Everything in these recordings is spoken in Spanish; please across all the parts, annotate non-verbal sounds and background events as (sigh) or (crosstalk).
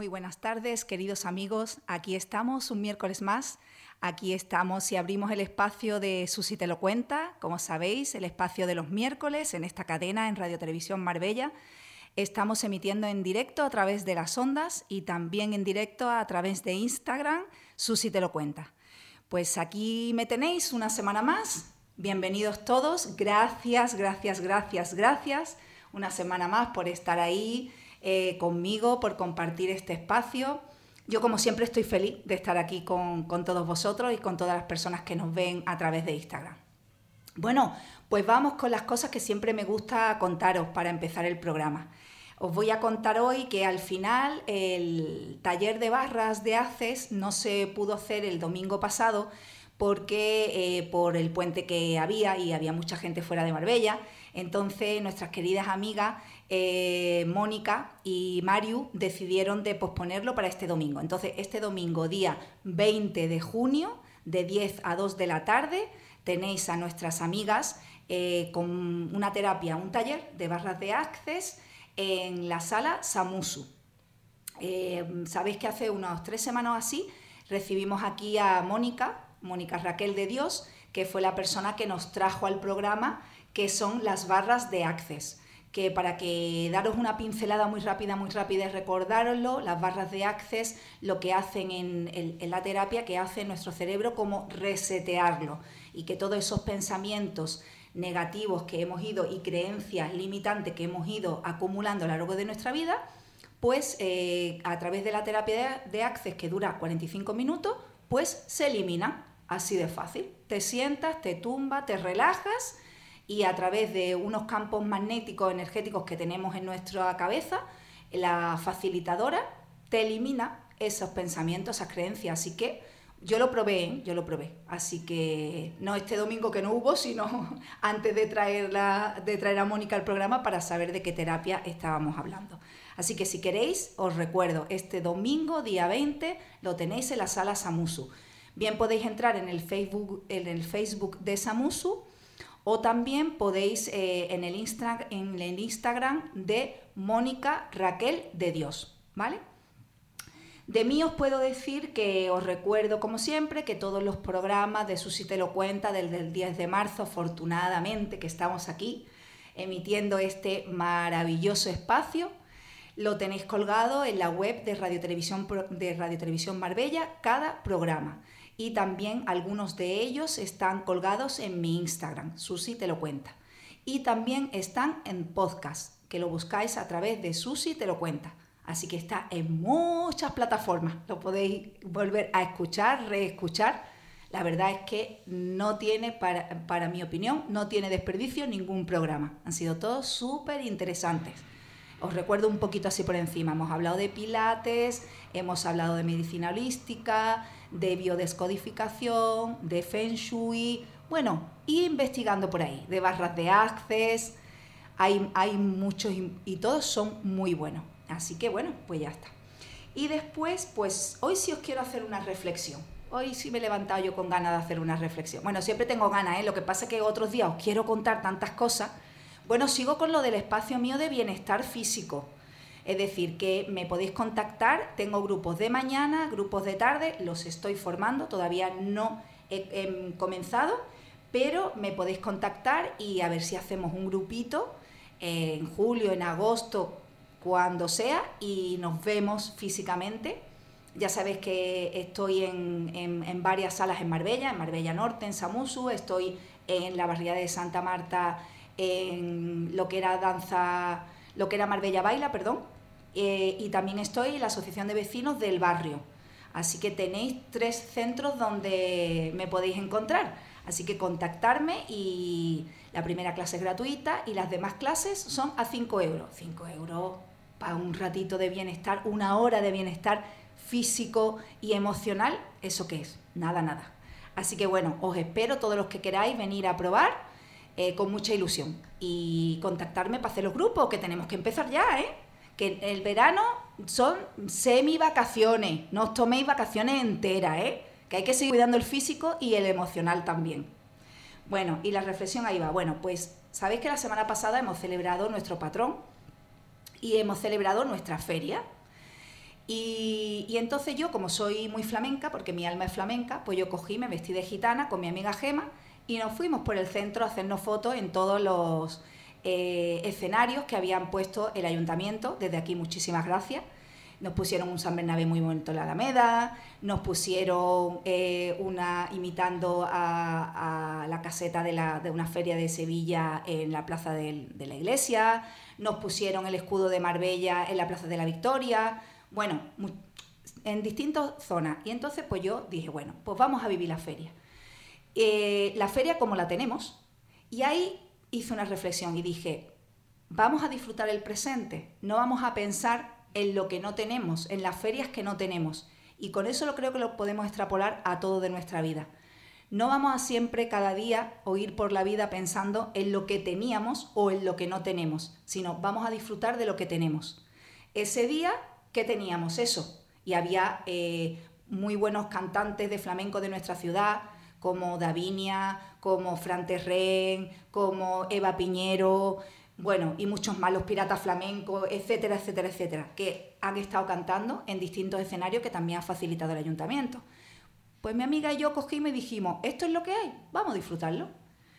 Muy buenas tardes, queridos amigos. Aquí estamos un miércoles más. Aquí estamos y abrimos el espacio de Susi te lo cuenta, como sabéis, el espacio de los miércoles en esta cadena en Radio Televisión Marbella. Estamos emitiendo en directo a través de las ondas y también en directo a través de Instagram, Susi te lo cuenta. Pues aquí me tenéis una semana más. Bienvenidos todos. Gracias, gracias, gracias, gracias. Una semana más por estar ahí eh, conmigo, por compartir este espacio. Yo como siempre estoy feliz de estar aquí con, todos vosotros y con todas las personas que nos ven a través de Instagram. Bueno, pues vamos con las cosas que siempre me gusta contaros para empezar el programa. Os voy a contar hoy que al final el taller de barras de ACES no se pudo hacer el domingo pasado porque eh, por el puente que había y había mucha gente fuera de Marbella. Entonces nuestras queridas amigas eh, Mónica y Mariu decidieron de posponerlo para este domingo. Entonces este domingo, día 20 de junio, de 10 a 2 de la tarde, tenéis a nuestras amigas eh, con una terapia, un taller de barras de access en la sala Samusu. Sabéis que hace unas tres semanas así recibimos aquí a Mónica, Mónica Raquel de Dios, que fue la persona que nos trajo al programa, que son las barras de Access. Que para que daros una pincelada muy rápida, muy rápida y recordároslo, las barras de Access lo que hacen en, la terapia, que hace nuestro cerebro como resetearlo y que todos esos pensamientos negativos que hemos ido y creencias limitantes que hemos ido acumulando a lo largo de nuestra vida, pues eh, a través de la terapia de Access que dura 45 minutos, pues se elimina. Así de fácil. Te sientas, te tumba, te relajas y a través de unos campos magnéticos energéticos que tenemos en nuestra cabeza, la facilitadora te elimina esos pensamientos, esas creencias. Así que yo lo probé, ¿eh? yo lo probé. Así que no este domingo que no hubo, sino (laughs) antes de, traerla, de traer a Mónica al programa para saber de qué terapia estábamos hablando. Así que si queréis, os recuerdo, este domingo, día 20, lo tenéis en la sala Samusu. Bien podéis entrar en el Facebook, en el Facebook de Samusu o también podéis eh, en, el Instagram de Mónica Raquel de Dios, ¿vale? De mí os puedo decir que os recuerdo, como siempre, que todos los programas de Susi te lo cuenta desde el 10 de marzo, afortunadamente que estamos aquí emitiendo este maravilloso espacio, lo tenéis colgado en la web de Radio Televisión, de Marbella, cada programa y también algunos de ellos están colgados en mi Instagram, Susi te lo cuenta. Y también están en podcast, que lo buscáis a través de Susi te lo cuenta. Así que está en muchas plataformas, lo podéis volver a escuchar, reescuchar. La verdad es que no tiene, para, para mi opinión, no tiene desperdicio ningún programa. Han sido todos súper interesantes. Os recuerdo un poquito así por encima. Hemos hablado de pilates, hemos hablado de medicina holística, de biodescodificación, de feng shui, bueno, y investigando por ahí, de barras de access. Hay, hay muchos y, todos son muy buenos. Así que bueno, pues ya está. Y después, pues hoy sí os quiero hacer una reflexión. Hoy sí me he levantado yo con ganas de hacer una reflexión. Bueno, siempre tengo ganas, ¿eh? Lo que pasa es que otros días os quiero contar tantas cosas bueno, sigo con lo del espacio mío de bienestar físico. Es decir, que me podéis contactar, tengo grupos de mañana, grupos de tarde, los estoy formando, todavía no he, comenzado, pero me podéis contactar y a ver si hacemos un grupito en julio, en agosto, cuando sea, y nos vemos físicamente. Ya sabéis que estoy en, en, varias salas en Marbella, en Marbella Norte, en Samusu, estoy en la barriada de Santa Marta en lo que era danza, lo que era Marbella Baila, perdón, eh, y también estoy en la Asociación de Vecinos del Barrio. Así que tenéis tres centros donde me podéis encontrar. Así que contactarme y la primera clase es gratuita y las demás clases son a 5 euros. 5 euros para un ratito de bienestar, una hora de bienestar físico y emocional, ¿eso qué es? Nada, nada. Así que bueno, os espero todos los que queráis venir a probar eh, con mucha ilusión. Y contactarme para hacer los grupos, que tenemos que empezar ya, ¿eh? Que el verano son semi vacaciones, no os toméis vacaciones enteras, ¿eh? Que hay que seguir cuidando el físico y el emocional también. Bueno, y la reflexión ahí va. Bueno, pues sabéis que la semana pasada hemos celebrado nuestro patrón y hemos celebrado nuestra feria. Y, y, entonces yo, como soy muy flamenca, porque mi alma es flamenca, pues yo cogí, me vestí de gitana con mi amiga Gema y nos fuimos por el centro a hacernos fotos en todos los eh, escenarios que habían puesto el ayuntamiento. Desde aquí muchísimas gracias. Nos pusieron un San Bernabé muy bonito en la Alameda, nos pusieron eh, una imitando a, la caseta de, la, una feria de Sevilla en la plaza de, de la iglesia, nos pusieron el escudo de Marbella en la plaza de la Victoria, bueno, en distintas zonas. Y entonces pues yo dije, bueno, pues vamos a vivir la feria. Eh, la feria como la tenemos. Y ahí hice una reflexión y dije, vamos a disfrutar el presente, no vamos a pensar en lo que no tenemos, en las ferias que no tenemos. Y con eso lo creo que lo podemos extrapolar a todo de nuestra vida. No vamos a siempre cada día o ir por la vida pensando en lo que teníamos o en lo que no tenemos, sino vamos a disfrutar de lo que tenemos. Ese día, ¿qué teníamos? Eso. Y había eh, muy buenos cantantes de flamenco de nuestra ciudad, como Davinia, como Fran Terren, como Eva Piñero, bueno, y muchos más, los piratas flamencos, etcétera, etcétera, etcétera, que han estado cantando en distintos escenarios que también ha facilitado el ayuntamiento. Pues mi amiga y yo cogimos y dijimos, esto es lo que hay, vamos a disfrutarlo.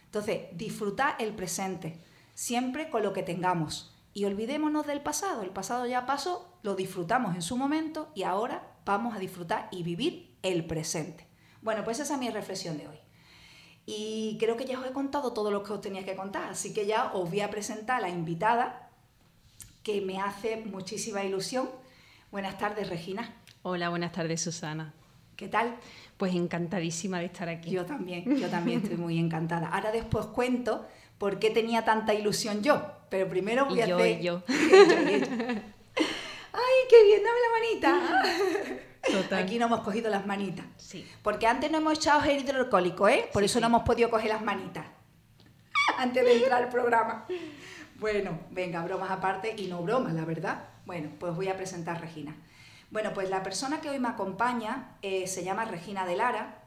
Entonces, disfrutar el presente, siempre con lo que tengamos. Y olvidémonos del pasado, el pasado ya pasó, lo disfrutamos en su momento y ahora vamos a disfrutar y vivir el presente. Bueno, pues esa es mi reflexión de hoy. Y creo que ya os he contado todo lo que os tenía que contar, así que ya os voy a presentar a la invitada que me hace muchísima ilusión. Buenas tardes, Regina. Hola, buenas tardes, Susana. ¿Qué tal? Pues encantadísima de estar aquí. Yo también, yo también estoy muy encantada. Ahora después cuento por qué tenía tanta ilusión yo, pero primero voy a yo, hacer... Y yo. (laughs) ¡Ay, qué bien! ¡Dame la manita! (laughs) Aquí no hemos cogido las manitas. Sí. Porque antes no hemos echado gel hidroalcohólico, ¿eh? Por eso no hemos podido coger las manitas. (laughs) antes de entrar al programa. Bueno, venga, bromas aparte y no bromas, la verdad. Bueno, pues voy a presentar a Regina. Bueno, pues la persona que hoy me acompaña eh, se llama Regina de Lara,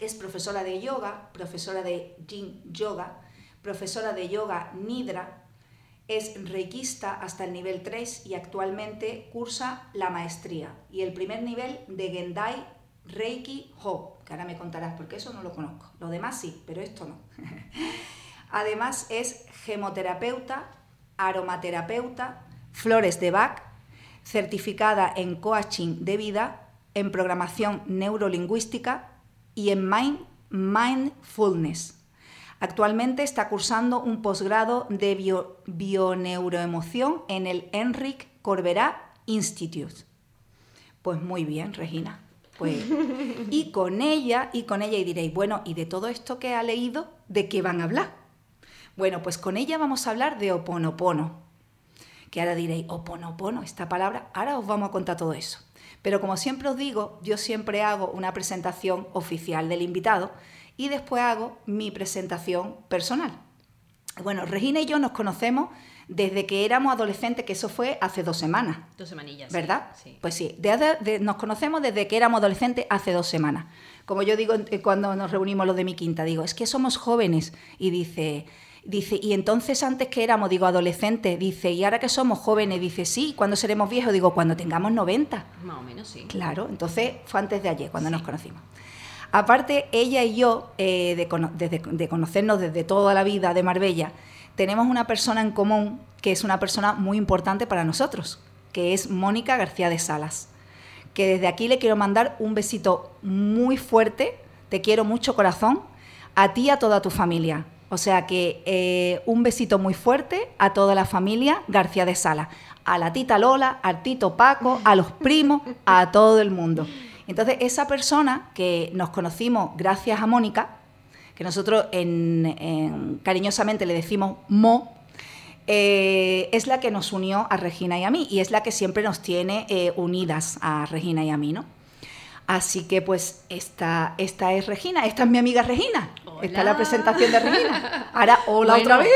es profesora de yoga, profesora de Yin Yoga, profesora de yoga Nidra, es reikista hasta el nivel 3 y actualmente cursa la maestría y el primer nivel de Gendai Reiki Ho, que ahora me contarás porque eso no lo conozco. Lo demás sí, pero esto no. (laughs) Además es gemoterapeuta, aromaterapeuta, flores de Bach, certificada en coaching de vida, en programación neurolingüística y en mind, mindfulness Actualmente está cursando un posgrado de bio, bioneuroemoción en el Enric Corberá Institute. Pues muy bien, Regina. Pues, (laughs) y con ella, y con ella, y diréis, bueno, ¿y de todo esto que ha leído, de qué van a hablar? Bueno, pues con ella vamos a hablar de oponopono. Que ahora diréis, oponopono, esta palabra, ahora os vamos a contar todo eso. Pero como siempre os digo, yo siempre hago una presentación oficial del invitado y después hago mi presentación personal. Bueno, Regina y yo nos conocemos desde que éramos adolescentes, que eso fue hace dos semanas. Dos semanillas. ¿Verdad? Sí. Pues sí, nos conocemos desde que éramos adolescentes hace dos semanas. Como yo digo eh, cuando nos reunimos los de mi quinta, digo, es que somos jóvenes. Y dice, dice, y entonces antes que éramos, digo, adolescentes, dice, y ahora que somos jóvenes, dice, sí, ¿cuándo seremos viejos? Digo, cuando tengamos 90. Más o menos, sí. Claro, entonces fue antes de ayer, cuando nos conocimos. Aparte, ella y yo, eh, de, conocernos desde toda la vida de Marbella, tenemos una persona en común que es una persona muy importante para nosotros, que es Mónica García de Salas. Que desde aquí le quiero mandar un besito muy fuerte, te quiero mucho corazón, a ti y a toda tu familia. O sea que eh, un besito muy fuerte a toda la familia García de Salas, a la tita Lola, al tito Paco, a los primos, a todo el mundo. Entonces, esa persona que nos conocimos gracias a Mónica, que nosotros cariñosamente le decimos Mo, eh, es la que nos unió a Regina y a mí y es la que siempre nos tiene eh, unidas a Regina y a mí, ¿no? Así que pues esta, esta es Regina, esta es mi amiga Regina. Esta es la presentación de Regina. Ahora, hola otra vez.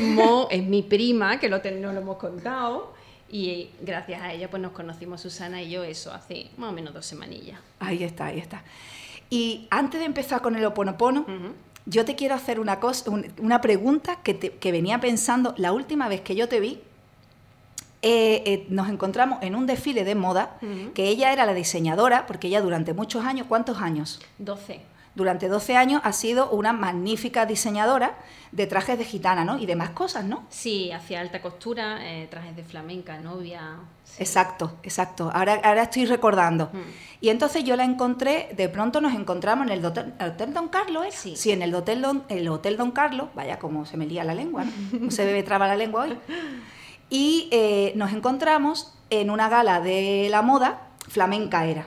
Mo es mi prima, que lo no lo hemos contado. Y gracias a ella pues nos conocimos Susana y yo eso hace más o menos dos semanillas. Ahí está, ahí está. Y antes de empezar con el oponopono, yo te quiero hacer una, cosa, una pregunta que, venía pensando la última vez que yo te vi. eh, eh, nos encontramos en un desfile de moda, que ella era la diseñadora, porque ella durante muchos años, ¿cuántos años? 12. Durante 12 años ha sido una magnífica diseñadora de trajes de gitana, ¿no? Y demás cosas, ¿no? Sí, hacía alta costura, eh, trajes de flamenca, novia. Exacto, exacto. Ahora, ahora estoy recordando. Y entonces yo la encontré, de pronto nos encontramos en el Hotel, Don Carlos, ¿eh? Sí. en el Hotel Don, el Hotel Don Carlos, vaya como se me lía la lengua, ¿no? se me traba la lengua hoy. Y eh, nos encontramos en una gala de la moda, flamenca era.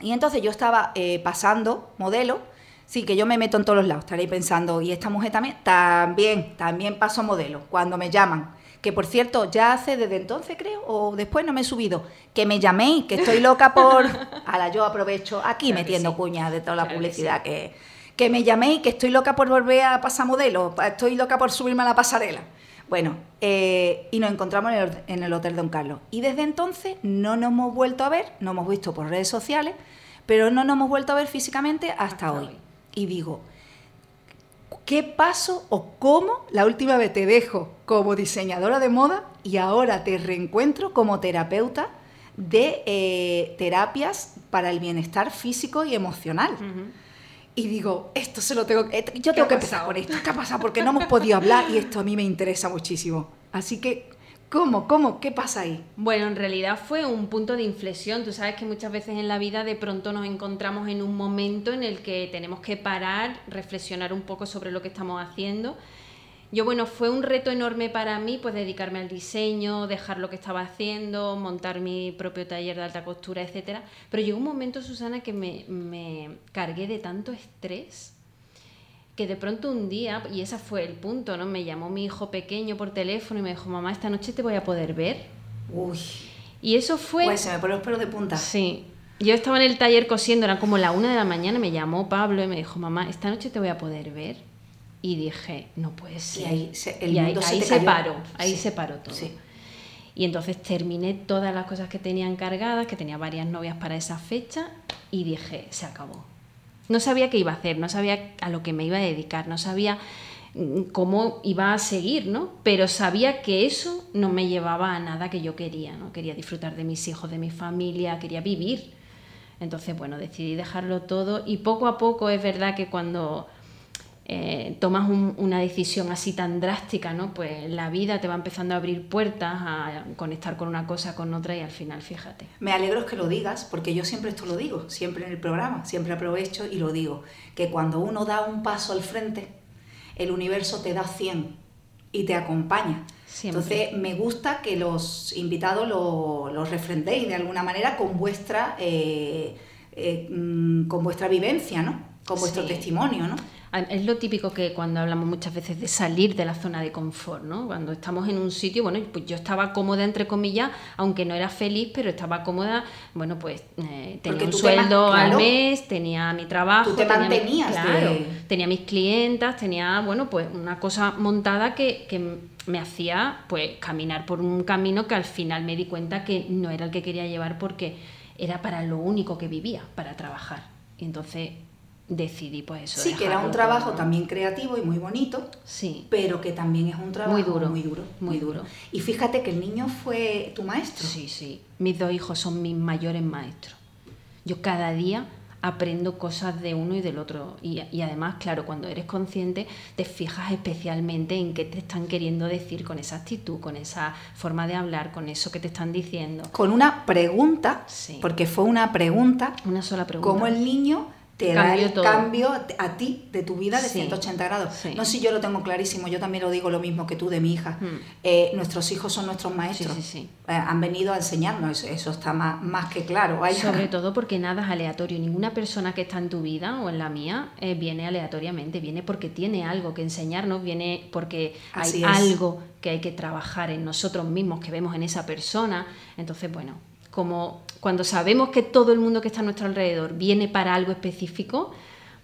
Y entonces yo estaba eh, pasando modelo, sí, que yo me meto en todos los lados, estaréis pensando, ¿y esta mujer también? También, también paso modelo, cuando me llaman. Que por cierto, ya hace desde entonces creo, o después no me he subido, que me llaméis, que estoy loca por... (laughs) Ahora yo aprovecho aquí Claro metiendo sí. cuñas de toda la Claro que publicidad que, que me llaméis, que estoy loca por volver a pasar modelo, estoy loca por subirme a la pasarela. Bueno, eh, y nos encontramos en el, en el Hotel Don Carlos. Y desde entonces no nos hemos vuelto a ver, no hemos visto por redes sociales, pero no nos hemos vuelto a ver físicamente hasta, Hasta hoy. hoy. Y digo, ¿qué paso o cómo la última vez te dejo como diseñadora de moda y ahora te reencuentro como terapeuta de eh, terapias para el bienestar físico y emocional? Y digo, esto se lo tengo que... Yo ¿Qué tengo que empezar con esto. ¿Qué ha pasado? Porque no hemos podido hablar y esto a mí me interesa muchísimo. Así que, ¿cómo? ¿Cómo? ¿Qué pasa ahí? Bueno, en realidad fue un punto de inflexión. Tú sabes que muchas veces en la vida de pronto nos encontramos en un momento en el que tenemos que parar, reflexionar un poco sobre lo que estamos haciendo. Yo, bueno, fue un reto enorme para mí, pues dedicarme al diseño, dejar lo que estaba haciendo, montar mi propio taller de alta costura, etcétera. Pero llegó un momento, Susana, que me, me cargué de tanto estrés que de pronto un día, y ese fue el punto, ¿no? Me llamó mi hijo pequeño por teléfono y me dijo, mamá, esta noche te voy a poder ver. Uy, Y eso fue... pues se me ponen los pelos de punta. Sí. Yo estaba en el taller cosiendo, era como la una de la mañana, me llamó Pablo y me dijo, mamá, esta noche te voy a poder ver. Y dije, no puede ser. ahí se- el Y ahí, se ahí se paró, ahí Sí, se paró todo. sí. Y entonces terminé todas las cosas que tenía encargadas, que tenía varias novias para esa fecha, y dije, se acabó. No sabía qué iba a hacer, no sabía a lo que me iba a dedicar, no sabía mm, cómo iba a seguir, ¿no? Pero sabía que eso no me llevaba a nada que yo quería, ¿no? Quería disfrutar de mis hijos, de mi familia, quería vivir. Entonces, bueno, decidí dejarlo todo y poco a poco es verdad que cuando eh, tomas un- una decisión así tan drástica, ¿no? Pues la vida te va empezando a abrir puertas, a conectar con una cosa, con otra y al final, fíjate. Me alegro que lo digas, porque yo siempre esto lo digo, siempre en el programa, siempre aprovecho y lo digo, que cuando uno da un paso al frente, el universo te da 100 y te acompaña. Siempre. Entonces, me gusta que los invitados lo, lo refrendéis de alguna manera con vuestra, eh, eh, mm, con vuestra vivencia, ¿no? Con vuestro Sí. testimonio, ¿no? Es lo típico que cuando hablamos muchas veces de salir de la zona de confort, ¿no? Cuando estamos en un sitio, bueno, pues yo estaba cómoda, entre comillas, aunque no era feliz, pero estaba cómoda, bueno, pues eh, tenía un te sueldo al mes, tenía mi trabajo, Tú te tenía mi- mantenías claro, de- tenía mis clientas, tenía, bueno, pues una cosa montada que, que me hacía, pues, caminar por un camino que al final me di cuenta que no era el que quería llevar porque era para lo único que vivía, para trabajar. Y entonces decidí, pues eso. Sí, que era un trabajo todo. también creativo y muy bonito, Sí, pero que también es un trabajo Muy duro, muy duro. muy duro. Y fíjate que el niño fue tu maestro. sí, sí. Mis dos hijos son mis mayores maestros. Yo cada día aprendo cosas de uno y del otro. Y, y además, claro, cuando eres consciente, te fijas especialmente en qué te están queriendo decir con esa actitud, con esa forma de hablar, con eso que te están diciendo. Con una pregunta, Sí. porque fue una pregunta, Una sola pregunta. cómo el niño te da el todo. cambio a ti de tu vida de Sí, 180 grados. sí. No sé si yo lo tengo clarísimo, yo también lo digo lo mismo que tú de mi hija. Mm. Eh, nuestros hijos son nuestros maestros. Sí. Eh, han venido a enseñarnos, eso, eso está más, más que claro. Sobre (laughs) todo porque nada es aleatorio. Ninguna persona que está en tu vida o en la mía eh, viene aleatoriamente. Viene porque tiene algo que enseñarnos, viene porque Así hay es. algo que hay que trabajar en nosotros mismos, que vemos en esa persona. Entonces, bueno, como cuando sabemos que todo el mundo que está a nuestro alrededor viene para algo específico,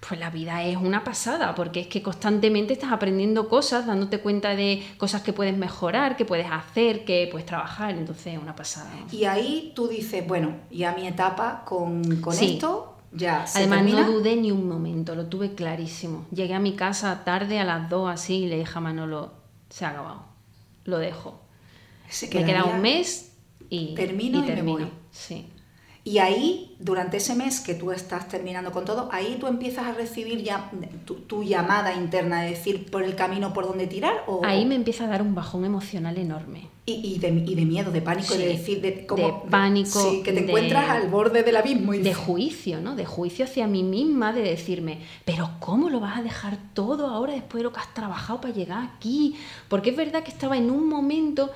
pues la vida es una pasada, porque es que constantemente estás aprendiendo cosas, dándote cuenta de cosas que puedes mejorar, que puedes hacer, que puedes trabajar. Entonces, es una pasada. Y ahí tú dices, bueno, ya mi etapa con, con Sí. esto ya se Además, termina. no dudé ni un momento, lo tuve clarísimo. Llegué a mi casa tarde, a las 2 así, y le dije a Manolo, se ha acabado, lo dejo. Se me queda un mes y Termino y me termino. voy. Sí. Y ahí, durante ese mes que tú estás terminando con todo, ahí tú empiezas a recibir ya tu, tu llamada interna de decir por el camino por donde tirar o Ahí me empieza a dar un bajón emocional enorme. y, y de, y de miedo, de pánico, Sí, de decir de, como- de pánico, sí, que te encuentras al borde del abismo y de juicio, ¿no? De juicio hacia mí misma, de decirme, pero ¿cómo lo vas a dejar todo ahora después de lo que has trabajado para llegar aquí? Porque es verdad que estaba en un momento,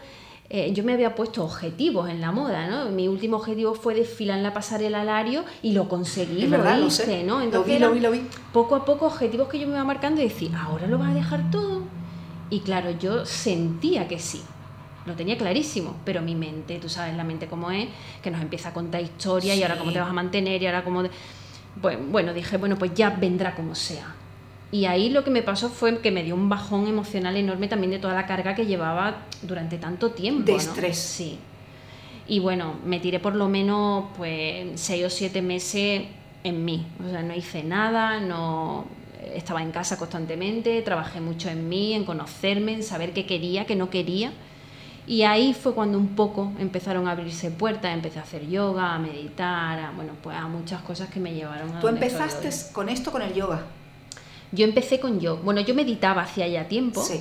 eh, yo me había puesto objetivos en la moda, ¿no? Mi último objetivo fue desfilar en la pasarela Alario y lo conseguí, Es lo verdad, lo hice, sé. ¿no? Lo vi, lo vi, lo vi. Poco a poco objetivos que yo me iba marcando y decir, ahora lo vas a dejar todo. Y claro, yo sentía que sí. Lo tenía clarísimo, pero mi mente, tú sabes la mente cómo es, que nos empieza a contar historias y ahora cómo te vas a mantener y ahora cómo... Pues, bueno, dije, bueno, pues ya vendrá como sea. Y ahí lo que me pasó fue que me dio un bajón emocional enorme también de toda la carga que llevaba durante tanto tiempo. De ¿no? estrés. Sí. Y bueno, me tiré por lo menos pues seis o siete meses en mí. O sea, no hice nada, no estaba en casa constantemente, trabajé mucho en mí, en conocerme, en saber qué quería, qué no quería. Y ahí fue cuando un poco empezaron a abrirse puertas, empecé a hacer yoga, a meditar, a, bueno, pues a muchas cosas que me llevaron a tú empezaste con esto, con el yoga. Yo empecé con yoga. Bueno, yo meditaba hacía ya tiempo, Sí,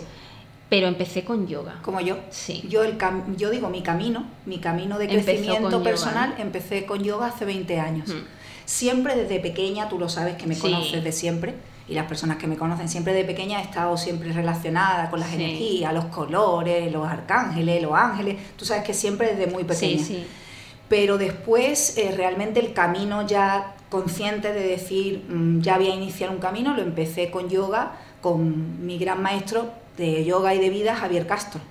pero empecé con yoga. como yo. Sí. Yo, el cam- yo digo mi camino, mi camino de Empezó crecimiento yoga, personal, ¿no? empecé con yoga hace 20 años. Mm. Siempre desde pequeña, tú lo sabes que me Sí. conoces de siempre, y las personas que me conocen siempre de pequeña he estado siempre relacionada con las Sí. energías, los colores, los arcángeles, los ángeles. Tú sabes que siempre desde muy Sí, pequeña. sí. Pero después eh, realmente el camino ya consciente de decir, mm, ya voy a iniciar un camino, lo empecé con yoga, con mi gran maestro de yoga y de vida, Javier Castro,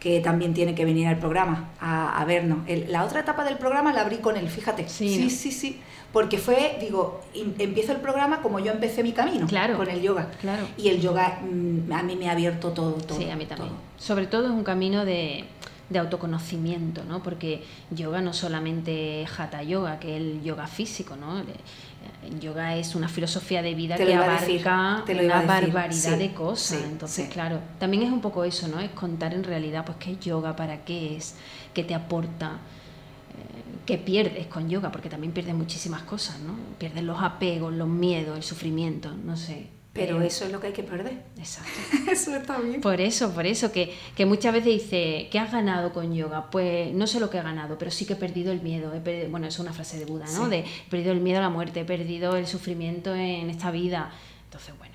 que también tiene que venir al programa a, a vernos. El- la otra etapa del programa la abrí con él, fíjate. Sí, sí, ¿no? sí, sí. Porque fue, digo, in- empiezo el programa como yo empecé mi camino, Claro. con el yoga. Claro. Y el yoga mm, a mí me ha abierto todo, todo. Sí, a mí también. todo. Sobre todo es un camino de, de autoconocimiento, ¿no? Porque yoga no solamente es hatha yoga, que es el yoga físico, ¿no? El yoga es una filosofía de vida que decir, abarca una barbaridad sí, de cosas. sí, Entonces, sí. claro, también es un poco eso, ¿no? Es contar en realidad, pues, qué es yoga, para qué es, qué te aporta, eh, qué pierdes con yoga, porque también pierdes muchísimas cosas, ¿no? Pierdes los apegos, los miedos, el sufrimiento, no sé. Pero Eh, eso es lo que hay que perder. Exacto. (laughs) eso está bien. Por eso, por eso, que, que muchas veces dice, ¿qué has ganado con yoga? Pues no sé lo que he ganado, pero sí que he perdido el miedo. He perdido- bueno, es una frase de Buda, ¿no? Sí. De he perdido el miedo a la muerte, he perdido el sufrimiento en esta vida. Entonces, bueno,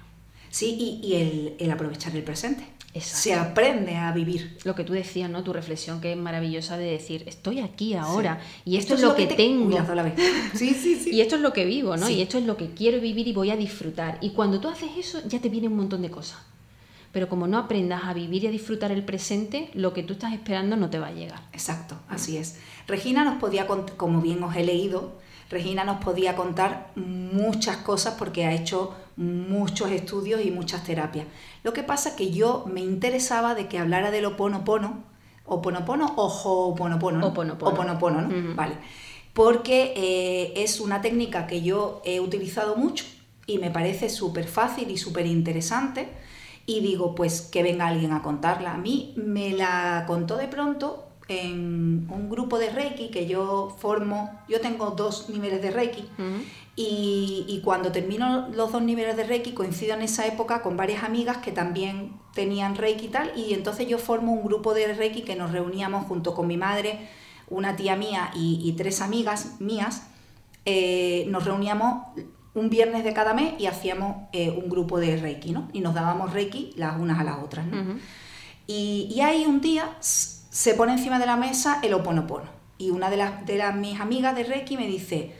Sí, y, y el, el aprovechar el presente. Exacto. Se aprende a vivir. lo que tú decías, ¿no? Tu reflexión que es maravillosa de decir, estoy aquí ahora y esto, Esto es lo que, te- tengo. Uy, la vez. Sí, sí, sí. (laughs) Y esto es lo que vivo, ¿no? Sí. Y esto es lo que quiero vivir y voy a disfrutar. Y cuando tú haces eso, ya te viene un montón de cosas. Pero como no aprendas a vivir y a disfrutar el presente, lo que tú estás esperando no te va a llegar. Exacto, así es. Regina nos podía contar, como bien os he leído, Regina nos podía contar muchas cosas porque ha hecho muchos estudios y muchas terapias. Lo que pasa que yo me interesaba de que hablara del oponopono, oponopono o ho'oponopono, ¿no? Oponopono. Oponopono, ¿no? Ujú. Vale. Porque eh, es una técnica que yo he utilizado mucho y me parece súper fácil y súper interesante. Y digo, pues que venga alguien a contarla. A mí me la contó de pronto en un grupo de Reiki que yo formo. Yo tengo dos niveles de Reiki. Y, y cuando termino los dos niveles de Reiki coincido en esa época con varias amigas que también tenían Reiki y tal, y entonces yo formo un grupo de Reiki que nos reuníamos junto con mi madre, una tía mía y, y tres amigas mías, eh, nos reuníamos un viernes de cada mes y hacíamos eh, un grupo de Reiki, ¿no? Y nos dábamos Reiki las unas a las otras, ¿no? Y, y ahí un día se pone encima de la mesa el oponopono. Y una de las, de las mis amigas de Reiki me dice,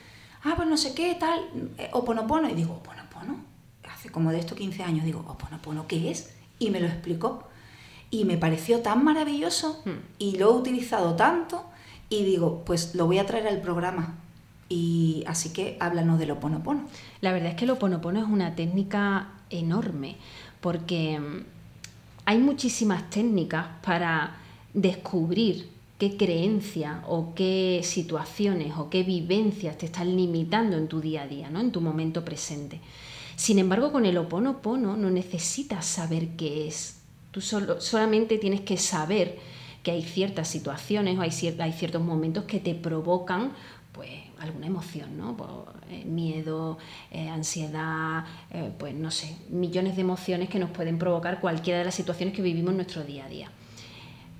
ah, pues no sé qué, tal, eh, oponopono. Y digo, oponopono, hace como de estos 15 años, digo, oponopono, ¿qué es? Y me lo explicó. Y me pareció tan maravilloso Hmm. y lo he utilizado tanto y digo, pues lo voy a traer al programa. Y así que háblanos del oponopono. La verdad es que el Oponopono es una técnica enorme porque mm, hay muchísimas técnicas para descubrir qué creencias o qué situaciones o qué vivencias te están limitando en tu día a día, ¿no? en tu momento presente. Sin embargo, con el Oponopono no necesitas saber qué es. Tú solo, solamente tienes que saber que hay ciertas situaciones o hay, hay ciertos momentos que te provocan pues alguna emoción, ¿no? Pues, eh, miedo, eh, ansiedad, eh, pues no sé, millones de emociones que nos pueden provocar cualquiera de las situaciones que vivimos en nuestro día a día.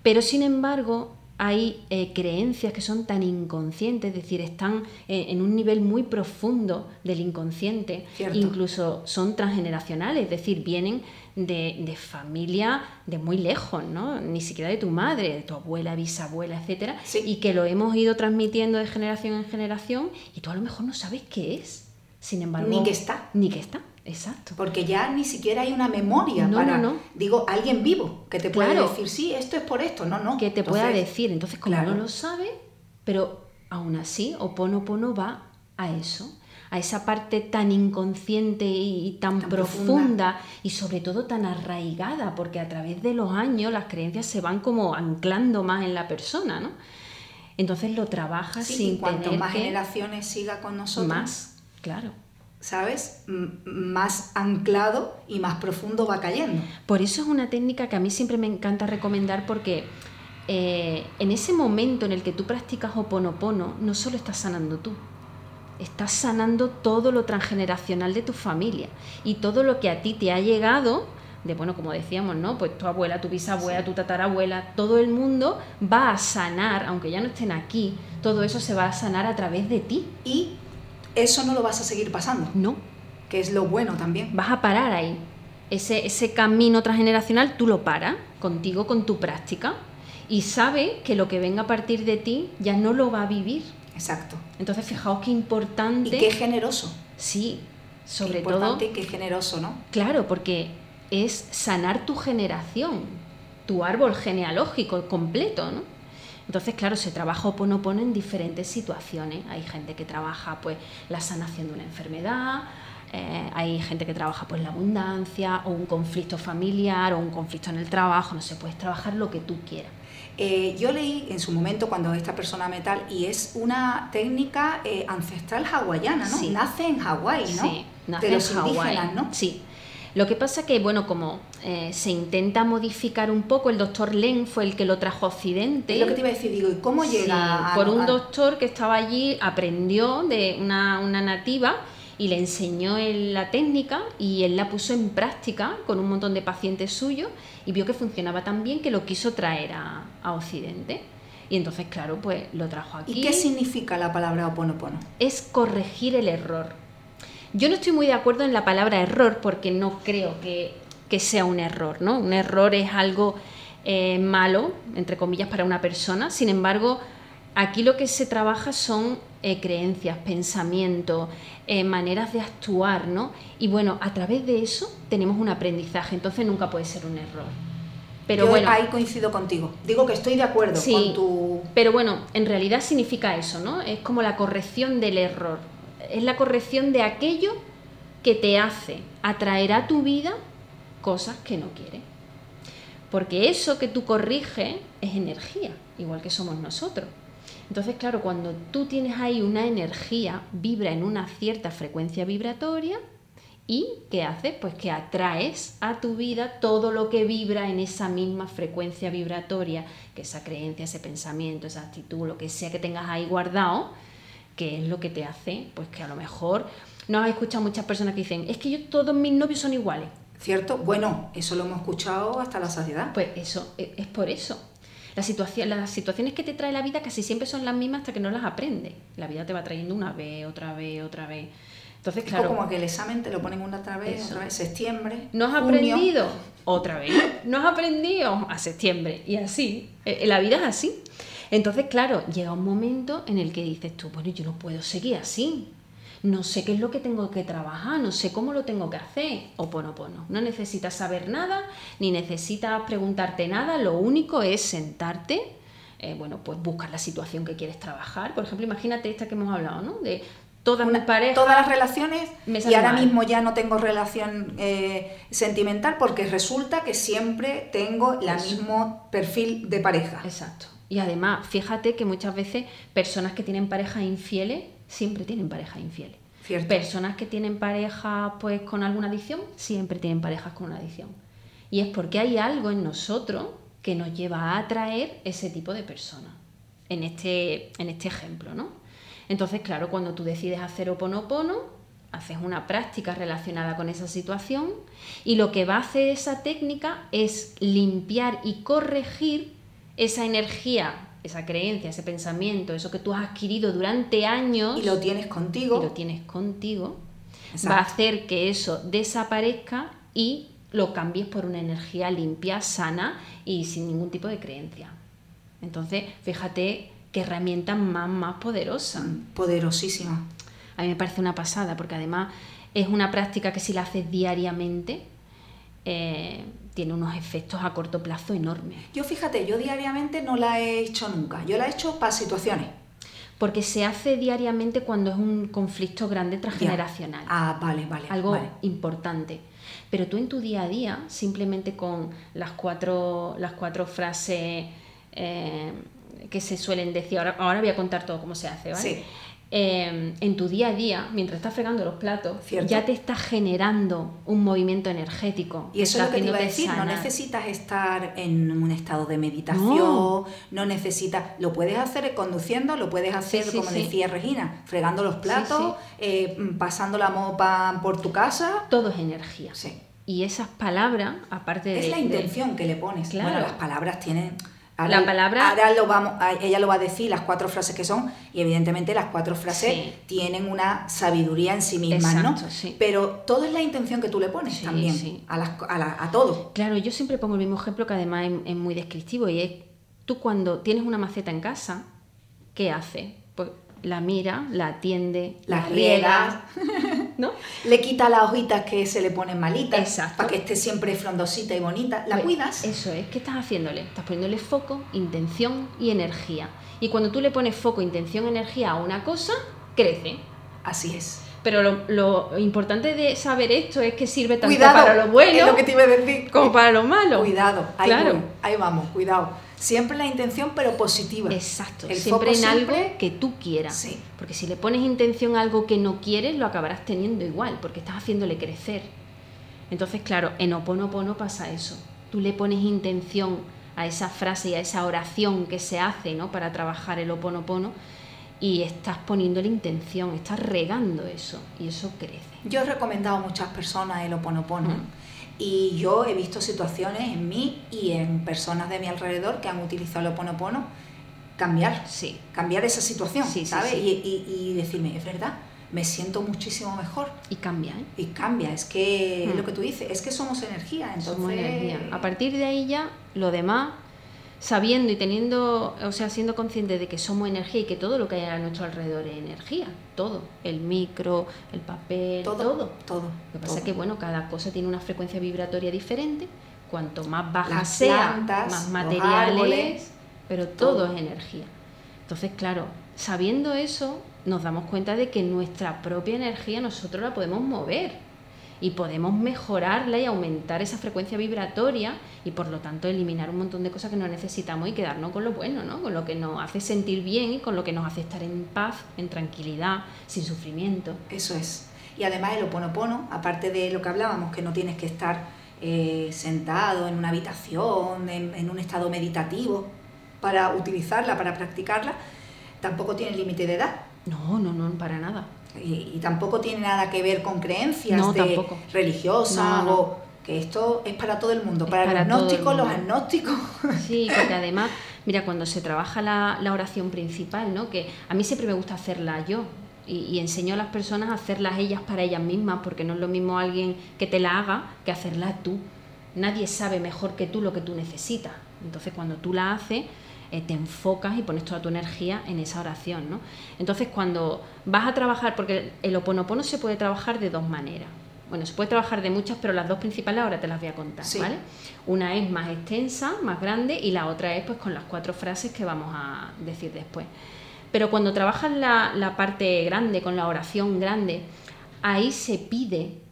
Pero sin embargo, hay creencias que son tan inconscientes, es decir, están en un nivel muy profundo del inconsciente, incluso son transgeneracionales, es decir, vienen de, familia de muy lejos, ¿no? Ni siquiera de tu madre, de tu abuela, bisabuela, etcétera, y que lo hemos ido transmitiendo de generación en generación y tú a lo mejor no sabes qué es. Sin embargo, ni que está. Ni que está. Exacto. Porque ya ni siquiera hay una memoria para, no, digo, alguien vivo que te pueda decir, sí, esto es por esto, no, no. Que te pueda decir. Entonces, como no lo sabe, pero aún así, Oponopono va a eso a esa parte tan inconsciente y tan, profunda, y sobre todo tan arraigada, porque a través de los años las creencias se van como anclando más en la persona, ¿no? Entonces lo trabajas sin cuanto más generaciones siga con nosotros, más, claro. ¿Sabes? más anclado y más profundo va cayendo. Por eso es una técnica que a mí siempre me encanta recomendar porque eh, en ese momento en el que tú practicas Oponopono, no solo estás sanando tú, estás sanando todo lo transgeneracional de tu familia y todo lo que a ti te ha llegado de bueno, como decíamos, ¿no? Pues tu abuela, tu bisabuela, tu tatarabuela, todo el mundo va a sanar, aunque ya no estén aquí, todo eso se va a sanar a través de ti. Y eso no lo vas a seguir pasando. No. Que es lo bueno también. Vas a parar ahí. Ese, ese camino transgeneracional tú lo paras contigo, con tu práctica, y sabe que lo que venga a partir de ti ya no lo va a vivir Exacto. Entonces, fijaos qué importante. Y qué generoso. Sí, sobre qué importante todo. Y qué generoso, ¿no? Claro, porque es sanar tu generación, tu árbol genealógico completo, ¿no? Entonces, claro, se trabaja Oponopono en diferentes situaciones. Hay gente que trabaja pues la sanación de una enfermedad, eh, hay gente que trabaja pues la abundancia o un conflicto familiar o un conflicto en el trabajo, no sé, puedes trabajar lo que tú quieras. Eh, yo leí en su momento cuando esta persona metal y es una técnica eh, ancestral hawaiana, ¿no? Nace en Hawái, ¿no? Sí, nace de los en indígenas, ¿no? Sí. Lo que pasa que, bueno, como eh, se intenta modificar un poco, el doctor Len fue el que lo trajo a Occidente. Es lo que te iba a decir, digo, ¿y cómo llega? por un doctor que estaba allí, aprendió de una, una nativa y le enseñó la técnica y él la puso en práctica con un montón de pacientes suyos y vio que funcionaba tan bien que lo quiso traer a, Occidente. Y entonces, claro, pues lo trajo aquí. ¿Y qué significa la palabra oponopono? Es corregir el error. Yo no estoy muy de acuerdo en la palabra error porque no creo que, sea un error, ¿no? Un error es algo eh, malo, entre comillas, para una persona. Sin embargo, aquí lo que se trabaja son eh, creencias, pensamientos, eh, maneras de actuar, ¿no? Y bueno, a través de eso tenemos un aprendizaje, entonces nunca puede ser un error. Pero bueno, ahí coincido contigo. Digo que estoy de acuerdo con tu. Pero bueno, en realidad significa eso, ¿no? Es como la corrección del error. Es la corrección de aquello que te hace atraer a tu vida cosas que no quieres. Porque eso que tú corriges es energía, igual que somos nosotros. Entonces, claro, cuando tú tienes ahí una energía, vibra en una cierta frecuencia vibratoria y ¿qué hace? Pues que atraes a tu vida todo lo que vibra en esa misma frecuencia vibratoria, que esa creencia, ese pensamiento, esa actitud, lo que sea que tengas ahí guardado, que es lo que te hace, pues que a lo mejor no has escuchado muchas personas que dicen, es que yo todos mis novios son iguales. ¿Cierto? Bueno, eso lo hemos escuchado hasta la saciedad. Pues eso, e, es por eso las situaciones que te trae la vida casi siempre son las mismas hasta que no las aprendes. La vida te va trayendo una vez, otra vez, otra vez. Entonces, claro. como que el examen te lo ponen una otra vez, otra vez, septiembre. ¿No has aprendido? Otra vez. ¿No has aprendido? A septiembre. Y así. Eh, la vida es así. Entonces, claro, llega un momento en el que dices tú, bueno, yo no puedo seguir así no sé qué es lo que tengo que trabajar, no sé cómo lo tengo que hacer. O pono. No necesitas saber nada, ni necesitas preguntarte nada, lo único es sentarte, eh, bueno, pues buscar la situación que quieres trabajar. Por ejemplo, imagínate esta que hemos hablado, ¿no? De todas mis parejas. Todas las relaciones y ahora mismo ya no tengo relación eh, sentimental porque resulta que siempre tengo el mismo perfil de pareja. Exacto. Y además, fíjate que muchas veces personas que tienen parejas infieles siempre tienen pareja infiel. Personas que tienen pareja pues con alguna adicción, siempre tienen parejas con una adicción. Y es porque hay algo en nosotros que nos lleva a atraer ese tipo de personas. En este, en este ejemplo, ¿no? Entonces, claro, cuando tú decides hacer oponopono, haces una práctica relacionada con esa situación y lo que va a hacer esa técnica es limpiar y corregir esa energía, esa creencia, ese pensamiento, eso que tú has adquirido durante años. Y lo tienes contigo. Y lo tienes contigo. Va a hacer que eso desaparezca y lo cambies por una energía limpia, sana y sin ningún tipo de creencia. Entonces, fíjate qué herramienta más, más poderosa. Mm, poderosísima. A mí me parece una pasada, porque además es una práctica que si la haces diariamente, eh, tiene unos efectos a corto plazo enormes. Yo fíjate, yo diariamente no la he hecho nunca, yo la he hecho para situaciones. Porque se hace diariamente cuando es un conflicto grande transgeneracional. Ah, vale, vale. Algo importante. Pero tú en tu día a día, simplemente con las cuatro, las cuatro frases eh, que se suelen decir, ahora, ahora voy a contar todo cómo se hace, ¿vale? Sí. Em, en tu día a día, mientras estás fregando los platos, ya te está generando un movimiento energético. Y eso es lo que te iba a decir, no necesitas estar en un estado de meditación, no, necesitas, lo puedes hacer conduciendo, lo puedes hacer, como decía Regina, fregando los platos, eh, pasando la mopa por tu casa. Todo es energía. Y esas palabras, aparte de... Es la intención que le pones. Claro. Bueno, las palabras tienen Ahora, la palabra... ahora lo vamos, ella lo va a decir, las cuatro frases que son, y evidentemente las cuatro frases tienen una sabiduría en sí mismas, ¿no? Pero todo es la intención que tú le pones también a, las, a, todo. Claro, yo siempre pongo el mismo ejemplo que además es, muy descriptivo, y es tú cuando tienes una maceta en casa, ¿qué haces? Pues la mira, la atiende, la, riega, (laughs) ¿no? le quita las hojitas que se le ponen malitas para que esté siempre frondosita y bonita. ¿La pues cuidas? Eso es, ¿qué estás haciéndole? Estás poniéndole foco, intención y energía. Y cuando tú le pones foco, intención, energía a una cosa, crece. Así es. Pero lo, importante de saber esto es que sirve tanto para lo bueno lo que te iba a decir. como para lo malo. Cuidado, ahí, claro. ahí vamos, cuidado Siempre la intención, pero positiva. Exacto. siempre en algo que tú quieras. Sí. Porque si le pones intención a algo que no quieres, lo acabarás teniendo igual, porque estás haciéndole crecer. Entonces, claro, en Oponopono pasa eso. Tú le pones intención a esa frase y a esa oración que se hace ¿no? para trabajar el Oponopono y estás poniéndole intención, estás regando eso y eso crece. Yo he recomendado a muchas personas el Oponopono. Y yo he visto situaciones en mí y en personas de mi alrededor que han utilizado el oponopono cambiar, sí. cambiar esa situación, sí, ¿sabes? y, decirme, es verdad, me siento muchísimo mejor. Y cambia, ¿eh? Y cambia, es que es lo que tú dices, es que somos energía, entonces... Somos energía. A partir de ahí ya, lo demás sabiendo y teniendo, o sea, siendo consciente de que somos energía y que todo lo que hay a nuestro alrededor es energía, todo, el micro, el papel, todo, todo. todo lo que pasa es que, bueno, cada cosa tiene una frecuencia vibratoria diferente, cuanto más baja sea, más materiales, pero todo, todo es energía. Entonces, claro, sabiendo eso, nos damos cuenta de que nuestra propia energía nosotros la podemos mover y podemos mejorarla y aumentar esa frecuencia vibratoria y por lo tanto eliminar un montón de cosas que no necesitamos y quedarnos con lo bueno, ¿no? con lo que nos hace sentir bien y con lo que nos hace estar en paz, en tranquilidad, sin sufrimiento. Eso es. Y además el oponopono, aparte de lo que hablábamos, que no tienes que estar eh, sentado en una habitación, en, un estado meditativo para utilizarla, para practicarla, tampoco tiene límite de edad. No, no, no, para nada y, tampoco tiene nada que ver con creencias de religiosas o que esto es para todo el mundo, para, los agnósticos, los (laughs) agnósticos. Sí, porque además, mira, cuando se trabaja la, oración principal, ¿no? que a mí siempre me gusta hacerla yo, y, enseño a las personas a hacerlas ellas para ellas mismas, porque no es lo mismo alguien que te la haga que hacerla tú. Nadie sabe mejor que tú lo que tú necesitas. Entonces, cuando tú la haces, eh, te enfocas y pones toda tu energía en esa oración. ¿no? Entonces, cuando vas a trabajar, porque el oponopono se puede trabajar de dos maneras. Bueno, se puede trabajar de muchas, pero las dos principales ahora te las voy a contar, ¿vale? Una es más extensa, más grande, y la otra es pues con las cuatro frases que vamos a decir después. Pero cuando trabajas la, la parte grande, con la oración grande, ahí se pide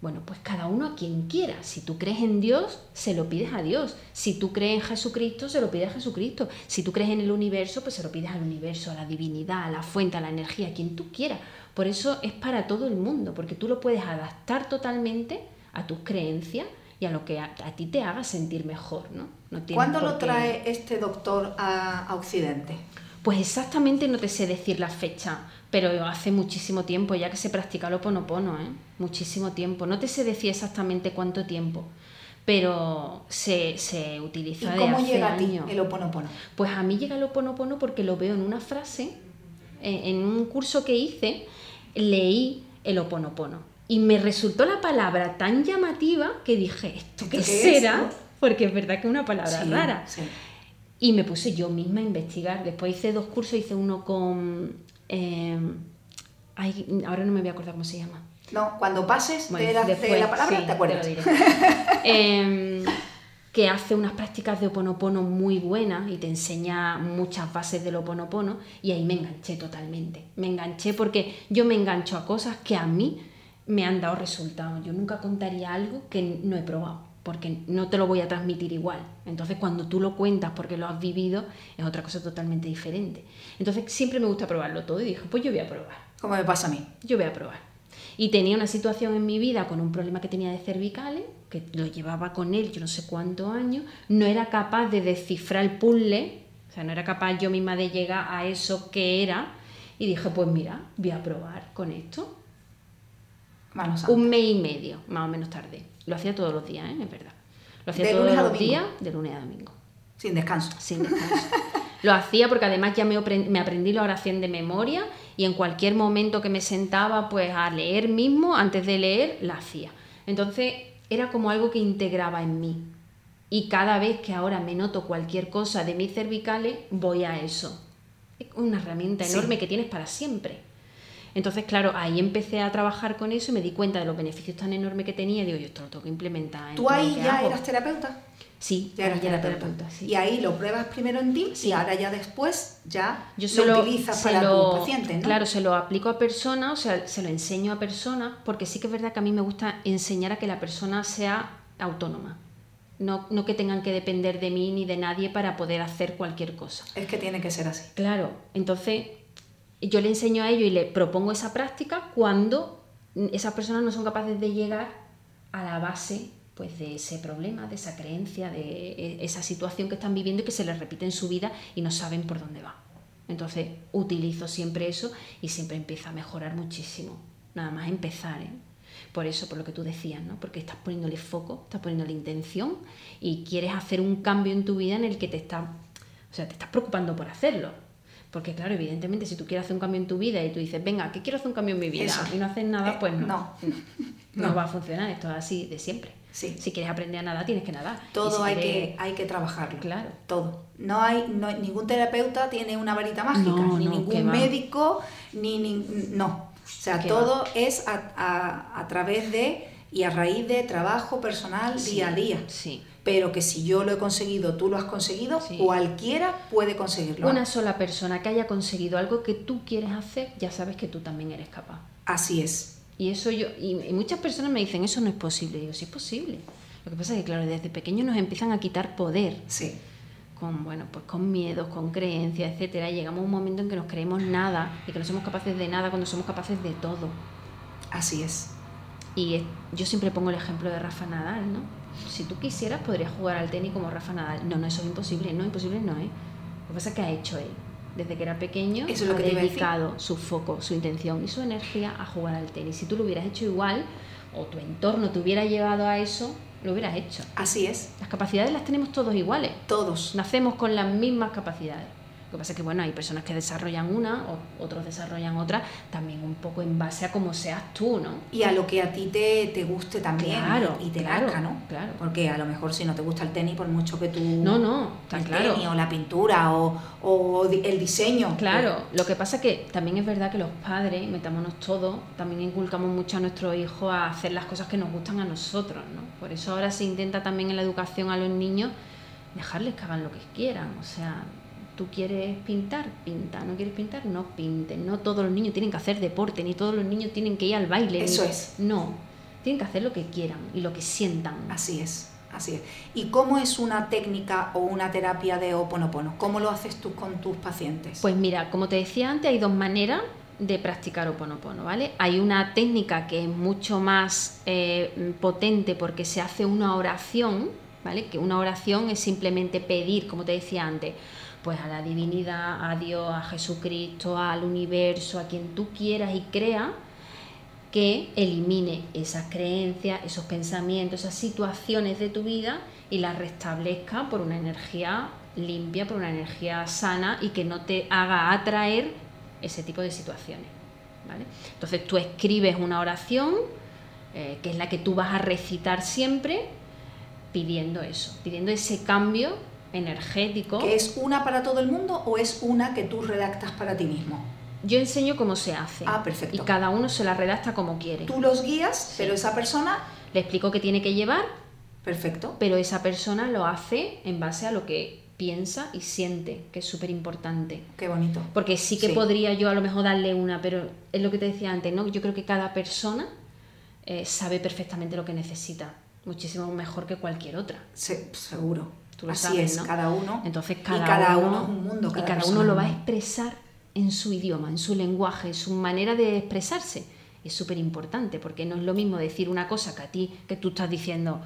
bueno, pues cada uno a quien quiera. Si tú crees en Dios, se lo pides a Dios. Si tú crees en Jesucristo, se lo pides a Jesucristo. Si tú crees en el universo, pues se lo pides al universo, a la divinidad, a la fuente, a la energía, a quien tú quieras. Por eso es para todo el mundo, porque tú lo puedes adaptar totalmente a tus creencias y a lo que a, ti te haga sentir mejor, ¿no? no ¿Cuándo lo trae este doctor a, a Occidente? Pues exactamente no te sé decir la fecha, pero hace muchísimo tiempo ya que se practica el oponopono, ¿eh? Muchísimo tiempo. No te sé decir exactamente cuánto tiempo, pero se, se utiliza ¿Y cómo llega a ti el oponopono? Pues a mí llega el oponopono porque lo veo en una frase, en, un curso que hice, leí el oponopono. Y me resultó la palabra tan llamativa que dije, ¿esto qué, será? Porque es verdad que es una palabra rara. Y me puse yo misma a investigar. Después hice dos cursos, hice uno con... Eh, ahora no me voy a acordar cómo se llama. No, cuando pases de, la, palabra te acuerdas. Em, que hace unas prácticas de oponopono muy buenas y te enseña muchas bases del oponopono y ahí me enganché totalmente. Me enganché porque yo me engancho a cosas que a mí me han dado resultados. Yo nunca contaría algo que no he probado porque no te lo voy a transmitir igual. Entonces, cuando tú lo cuentas porque lo has vivido, es otra cosa totalmente diferente. Entonces, siempre me gusta probarlo todo y dije, pues yo voy a probar. ¿Cómo me pasa a mí? Yo voy a probar. Y tenía una situación en mi vida con un problema que tenía de cervicales, que lo llevaba con él yo no sé cuántos años, no era capaz de descifrar el puzzle, o sea, no era capaz yo misma de llegar a eso que era, y dije, pues mira, voy a probar con esto. un mes y medio, más o menos tarde. Lo hacía todos los días, ¿eh? es verdad. Lo hacía todos los días, de lunes a domingo. Sin descanso. Sin descanso. Lo hacía porque además ya me, aprendí la oración de memoria y en cualquier momento que me sentaba pues a leer mismo, antes de leer, la hacía. Entonces era como algo que integraba en mí. Y cada vez que ahora me noto cualquier cosa de mis cervicales, voy a eso. Es una herramienta enorme que tienes para siempre. Entonces, claro, ahí empecé a trabajar con eso y me di cuenta de los beneficios tan enormes que tenía y digo, yo esto lo tengo que implementar. ¿Tú ahí ya eras terapeuta? Sí, ya era terapeuta. Y ahí lo pruebas primero en ti y ahora ya después ya lo, utilizas para tu paciente, ¿no? Claro, se lo aplico a personas, o sea, se lo enseño a personas, porque sí que es verdad que a mí me gusta enseñar a que la persona sea autónoma. No, no que tengan que depender de mí ni de nadie para poder hacer cualquier cosa. Es que tiene que ser así. Claro, entonces yo le enseño a ellos y le propongo esa práctica cuando esas personas no son capaces de llegar a la base pues de ese problema, de esa creencia, de e, esa situación que están viviendo y que se les repite en su vida y no saben por dónde va. Entonces utilizo siempre eso y siempre empieza a mejorar muchísimo. Nada más empezar, ¿eh? Por eso, por lo que tú decías, ¿no? Porque estás poniéndole foco, estás poniéndole intención y quieres hacer un cambio en tu vida en el que te está, o sea, te estás preocupando por hacerlo. Porque claro, evidentemente, si tú quieres hacer un cambio en tu vida y tú dices, venga, que quiero hacer un cambio en mi vida y no haces nada, pues no. No. no. va a funcionar, esto es así de siempre. Si quieres aprender a nadar, tienes que nadar. Todo hay, que, hay que trabajarlo. Claro. Todo. No hay, no, ningún terapeuta tiene una varita mágica, ni ningún médico, ni, No. O sea, todo es a, a, través de y a raíz de trabajo personal día a día. Sí. Pero que si yo lo he conseguido, tú lo has conseguido, cualquiera puede conseguirlo. Una sola persona que haya conseguido algo que tú quieres hacer, ya sabes que tú también eres capaz. Así es. Y eso yo, y, muchas personas me dicen, eso no es posible. Y digo, sí es posible. Lo que pasa es que, claro, desde pequeños nos empiezan a quitar poder. Sí. Con, bueno, pues con miedos, con creencias, etcétera. llegamos a un momento en que nos creemos nada y que no somos capaces de nada cuando somos capaces de todo. Así es. Y yo siempre pongo el ejemplo de Rafa Nadal, ¿no? Si tú quisieras, podrías jugar al tenis como Rafa Nadal. No, no, eso es imposible. No, imposible no, ¿eh? Lo que pasa es que ha hecho él desde que era pequeño, Eso ha dedicado su foco, su intención y su energía a jugar al tenis. Si tú lo hubieras hecho igual, o tu entorno te hubiera llevado a eso, lo hubieras hecho. Así es. Las capacidades las tenemos todos iguales. Todos. Nacemos con las mismas capacidades. Lo que pasa es que bueno, hay personas que desarrollan una, o otros desarrollan otra, también un poco en base a cómo seas tú, ¿no? Y a lo que a ti te, te guste también claro, y te claro, ¿no? Claro. Porque a lo mejor si no te gusta el tenis, por mucho que tú... No, no, el claro. tenis o la pintura o, o el diseño. Claro, lo que pasa es que también es verdad que los padres, metámonos todos, también inculcamos mucho a nuestros hijos a hacer las cosas que nos gustan a nosotros, ¿no? Por eso ahora se intenta también en la educación a los niños dejarles que hagan lo que quieran, o sea, tú quieres pintar, pinta, no quieres pintar, no pinten. No todos los niños tienen que hacer deporte, ni todos los niños tienen que ir al baile. Eso es. No, tienen que hacer lo que quieran y lo que sientan. Así es, así es. ¿Y cómo es una técnica o una terapia de oponopono? ¿Cómo lo haces tú con tus pacientes? Pues mira, como te decía antes, hay dos maneras de practicar Oponopono, ¿vale? Hay una técnica que es mucho más eh, potente porque se hace una oración, ¿vale? Que una oración es simplemente pedir, como te decía antes, pues a la divinidad, a Dios, a Jesucristo, al universo, a quien tú quieras y creas, que elimine esas creencias, esos pensamientos, esas situaciones de tu vida y las restablezca por una energía limpia, por una energía sana y que no te haga atraer ese tipo de situaciones. ¿vale? Entonces tú escribes una oración, eh, que es la que tú vas a recitar siempre, pidiendo eso, pidiendo ese cambio energético. ¿Que es una para todo el mundo o es una que tú redactas para ti mismo? Yo enseño cómo se hace. Ah, perfecto. Y cada uno se la redacta como quiere. Tú los guías, pero esa persona... Le explico qué tiene que llevar. Perfecto. Pero esa persona lo hace en base a lo que piensa y siente, que es súper importante. Qué bonito. Porque sí que podría yo a lo mejor darle una, pero es lo que te decía antes, ¿no? Yo creo que cada persona eh, sabe perfectamente lo que necesita, muchísimo mejor que cualquier otra. seguro. Tú lo Así sabes, es, cada uno. Entonces cada, uno, es un mundo. y cada uno lo va a expresar en su idioma, en su lenguaje, en su manera de expresarse. Es súper importante, porque no es lo mismo decir una cosa que a ti, que tú estás diciendo,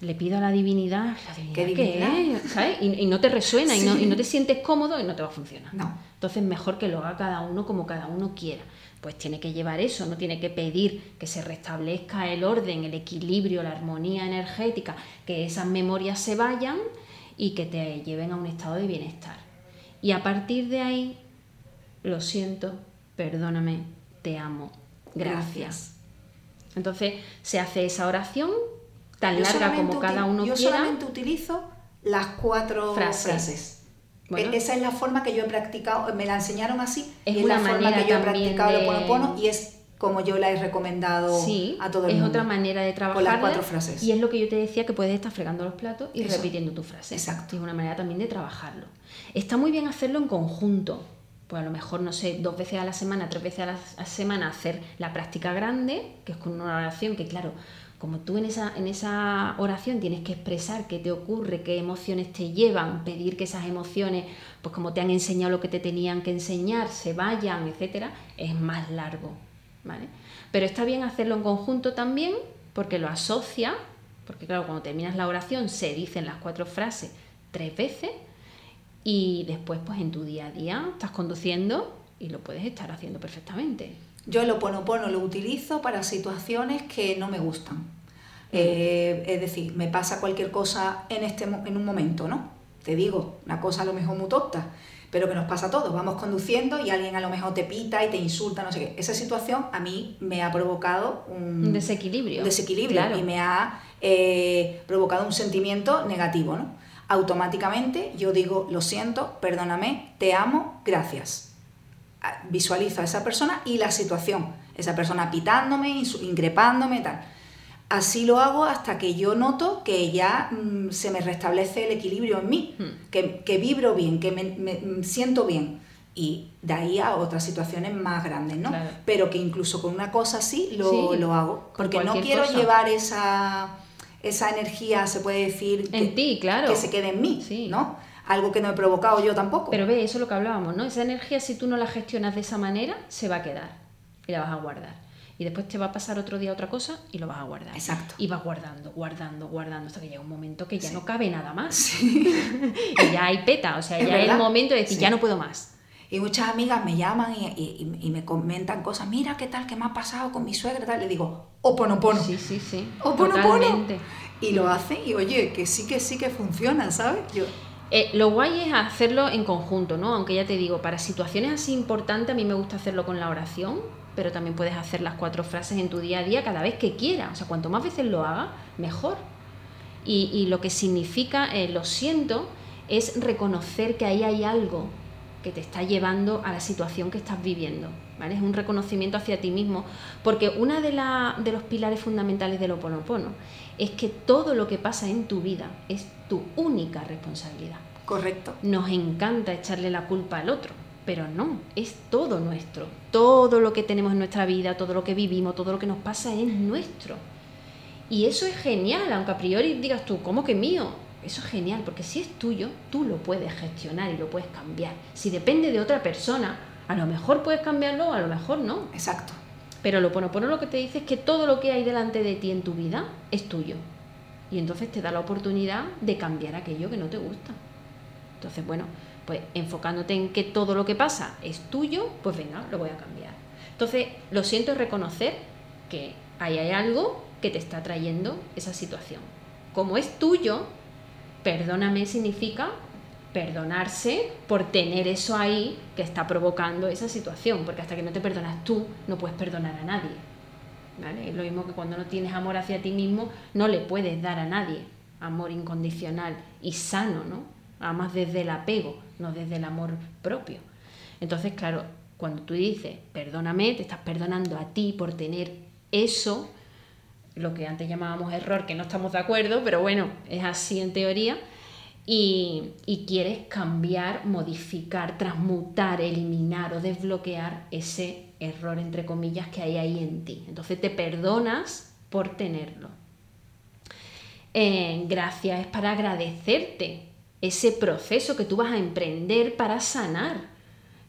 le pido a la divinidad, ¿la divinidad qué, Y, no te resuena y, no, y, no, te sientes cómodo y no te va a funcionar. No. Entonces mejor que lo haga cada uno como cada uno quiera. Pues tiene que llevar eso, no tiene que pedir que se restablezca el orden, el equilibrio, la armonía energética, que esas memorias se vayan y que te lleven a un estado de bienestar. Y a partir de ahí, lo siento, perdóname, te amo, gracias. Entonces se hace esa oración tan larga como cada uno yo quiera. Yo solamente utilizo las cuatro frases. E-, esa es la forma que yo he practicado, me la enseñaron así, es, y una la forma que yo he practicado de... Ponopono y es como yo la he recomendado a todo el mundo. Es otra manera de trabajar. Con las cuatro frases. Y es lo que yo te decía, que puedes estar fregando los platos y repitiendo tu frase. Exacto. Es una manera también de trabajarlo. Está muy bien hacerlo en conjunto. Pues a lo mejor, no sé, dos veces a la semana, tres veces a la semana hacer la práctica grande, que es con una oración que, claro, como tú en esa, en esa oración tienes que expresar qué te ocurre, qué emociones te llevan, pedir que esas emociones, pues como te han enseñado lo que te tenían que enseñar, se vayan, etcétera, es más largo. ¿vale? Pero está bien hacerlo en conjunto también, porque lo asocia, porque claro, cuando terminas la oración se dicen las cuatro frases tres veces, y después, pues en tu día a día, estás conduciendo y lo puedes estar haciendo perfectamente. Yo el oponopono lo utilizo para situaciones que no me gustan. Eh, es decir, me pasa cualquier cosa en, este, en un momento, ¿no? Te digo, una cosa a lo mejor muy tonta, pero que nos pasa a todos. Vamos conduciendo y alguien a lo mejor te pita y te insulta, no sé qué. Esa situación a mí me ha provocado un, desequilibrio. desequilibrio y me ha eh, provocado un sentimiento negativo, ¿no? Automáticamente yo digo, lo siento, perdóname, te amo, gracias visualizo a esa persona y la situación, esa persona pitándome, increpándome, tal. Así lo hago hasta que yo noto que ya mm, se me restablece el equilibrio en mí, hmm. que, vibro bien, que me, mm, siento bien. Y de ahí a otras situaciones más grandes, ¿no? Pero que incluso con una cosa así lo, lo hago. Porque no quiero llevar esa, esa energía, se puede decir, en ti, claro. que se quede en mí, ¿no? Algo que no he provocado yo tampoco. Pero ve, eso es lo que hablábamos, ¿no? Esa energía, si tú no la gestionas de esa manera, se va a quedar y la vas a guardar. Y después te va a pasar otro día otra cosa y lo vas a guardar. Exacto. Y vas guardando, guardando, guardando, hasta que llega un momento que ya no cabe nada más. (laughs) y ya hay peta, o sea, ya es el momento de decir, ya no puedo más. Y muchas amigas me llaman y, y, me comentan cosas, mira qué tal, qué me ha pasado con mi suegra, tal. Le digo, oponopono. Sí, sí, sí. Oponopono. Y lo hace y oye, que sí, que sí que funciona, ¿sabes? Yo, eh, lo guay es hacerlo en conjunto, ¿no? Aunque ya te digo, para situaciones así importantes a mí me gusta hacerlo con la oración, pero también puedes hacer las cuatro frases en tu día a día cada vez que quieras. O sea, cuanto más veces lo hagas, mejor. Y, lo que significa eh, lo siento es reconocer que ahí hay algo que te está llevando a la situación que estás viviendo. ¿vale? Es un reconocimiento hacia ti mismo, porque uno de, de los pilares fundamentales del Ho Oponopono es que todo lo que pasa en tu vida es tu única responsabilidad. Correcto. Nos encanta echarle la culpa al otro, pero no, es todo nuestro. Todo lo que tenemos en nuestra vida, todo lo que vivimos, todo lo que nos pasa es nuestro. Y eso es genial, aunque a priori digas tú, ¿cómo que mío? Eso es genial, porque si es tuyo, tú lo puedes gestionar y lo puedes cambiar. Si depende de otra persona, A lo mejor puedes cambiarlo, a lo mejor no. Exacto. Pero lo bueno, lo que te dice es que todo lo que hay delante de ti en tu vida es tuyo. Y entonces te da la oportunidad de cambiar aquello que no te gusta. Entonces, bueno, pues enfocándote en que todo lo que pasa es tuyo, pues venga, lo voy a cambiar. Entonces, lo siento es reconocer que ahí hay algo que te está trayendo esa situación. Como es tuyo, perdóname significa perdonarse por tener eso ahí que está provocando esa situación, porque hasta que no te perdonas tú, no puedes perdonar a nadie. ¿vale? Es lo mismo que cuando no tienes amor hacia ti mismo, no le puedes dar a nadie amor incondicional y sano, ¿no? Amas desde el apego, no desde el amor propio. Entonces, claro, cuando tú dices, perdóname, te estás perdonando a ti por tener eso, lo que antes llamábamos error, que no estamos de acuerdo, pero bueno, es así en teoría, y, quieres cambiar, modificar, transmutar, eliminar o desbloquear ese error, entre comillas, que hay ahí en ti. Entonces te perdonas por tenerlo. Eh, gracias es para agradecerte ese proceso que tú vas a emprender para sanar.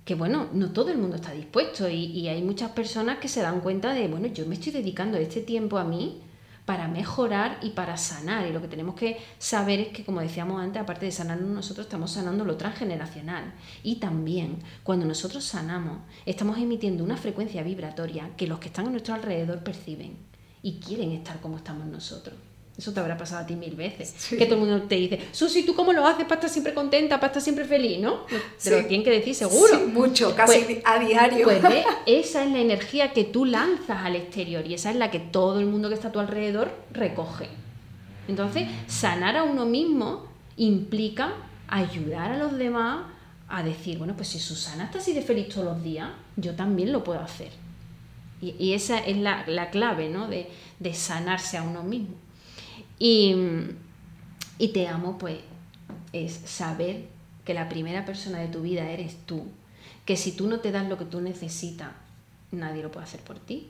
Que bueno, no todo el mundo está dispuesto y, y hay muchas personas que se dan cuenta de, bueno, yo me estoy dedicando este tiempo a mí para mejorar y para sanar. Y lo que tenemos que saber es que, como decíamos antes, aparte de sanarnos nosotros, estamos sanando lo transgeneracional. Y también, cuando nosotros sanamos, estamos emitiendo una frecuencia vibratoria que los que están a nuestro alrededor perciben y quieren estar como estamos nosotros. Eso te habrá pasado a ti mil veces. Que todo el mundo te dice, Susi, ¿tú cómo lo haces para estar siempre contenta, para estar siempre feliz? ¿No? Te lo tienen que decir seguro. mucho, casi pues, a diario. Pues (laughs) esa es la energía que tú lanzas al exterior y esa es la que todo el mundo que está a tu alrededor recoge. Entonces, sanar a uno mismo implica ayudar a los demás a decir, bueno, pues si Susana está así de feliz todos los días, yo también lo puedo hacer. Y, esa es la, clave, ¿no? De, de sanarse a uno mismo. Y, te amo, pues, es saber que la primera persona de tu vida eres tú, que si tú no te das lo que tú necesitas, nadie lo puede hacer por ti.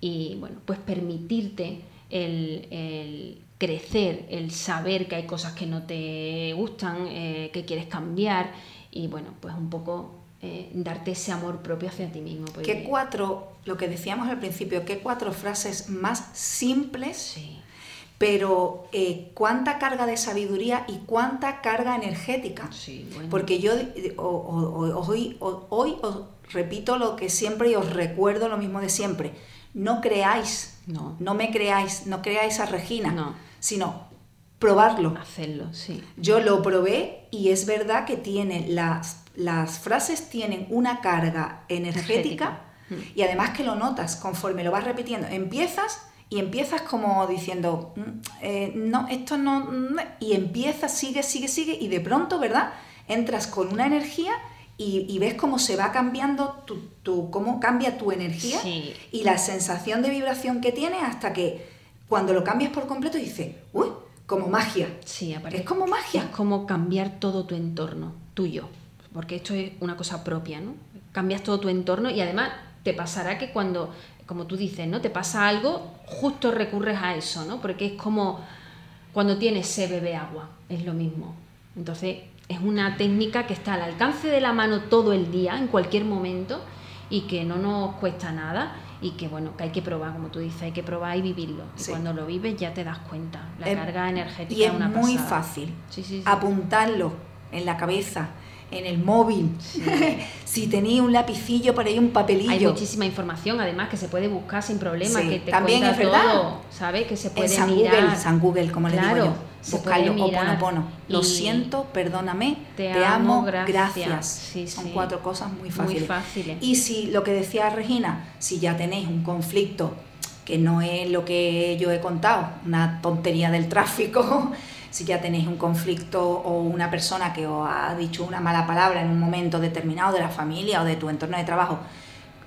Y bueno, pues permitirte el, crecer, el saber que hay cosas que no te gustan, eh, que quieres cambiar y bueno, pues un poco eh, darte ese amor propio hacia ti mismo. ¿Qué cuatro, lo que decíamos al principio, qué cuatro frases más simples sí pero eh, cuánta carga de sabiduría y cuánta carga energética. Porque yo hoy, hoy os repito lo que siempre y os recuerdo lo mismo de siempre. No creáis, no, no me creáis, no creáis a Regina, no. sino probarlo. Hacerlo, sí. Yo lo probé y es verdad que tiene las, las frases tienen una carga energética, energética. y además que lo notas conforme lo vas repitiendo. Empiezas y empiezas como diciendo, mm, eh, no, esto no, mm", y empiezas, sigue, sigue, sigue, y de pronto, ¿verdad? Entras con una energía y, ves cómo se va cambiando, tu, cómo cambia tu energía y la sensación de vibración que tiene hasta que cuando lo cambias por completo dices, uy, como magia. Sí, Es como magia. Es como cambiar todo tu entorno, tuyo, porque esto es una cosa propia, ¿no? Cambias todo tu entorno y además te pasará que cuando como tú dices, ¿no? Te pasa algo, justo recurres a eso, ¿no? Porque es como cuando tienes sed, bebe agua, es lo mismo. Entonces, es una técnica que está al alcance de la mano todo el día, en cualquier momento, y que no nos cuesta nada y que bueno, que hay que probar, como tú dices, hay que probar y vivirlo. Y cuando lo vives ya te das cuenta. La carga energética y es una muy fácil apuntarlo en la cabeza en el móvil. (laughs) si tenéis un lapicillo por ahí, un papelillo. Hay muchísima información, además, que se puede buscar sin problema, que te También es verdad. todo, ¿sabes? Que se puede en San Google, San Google, como le digo yo. Buscarlo, oponopono. Lo siento, perdóname, te, amo, gracias. Son cuatro cosas muy fáciles. muy fáciles. Y si lo que decía Regina, si ya tenéis un conflicto que no es lo que yo he contado, una tontería del tráfico, si ya tenéis un conflicto o una persona que os ha dicho una mala palabra en un momento determinado de la familia o de tu entorno de trabajo,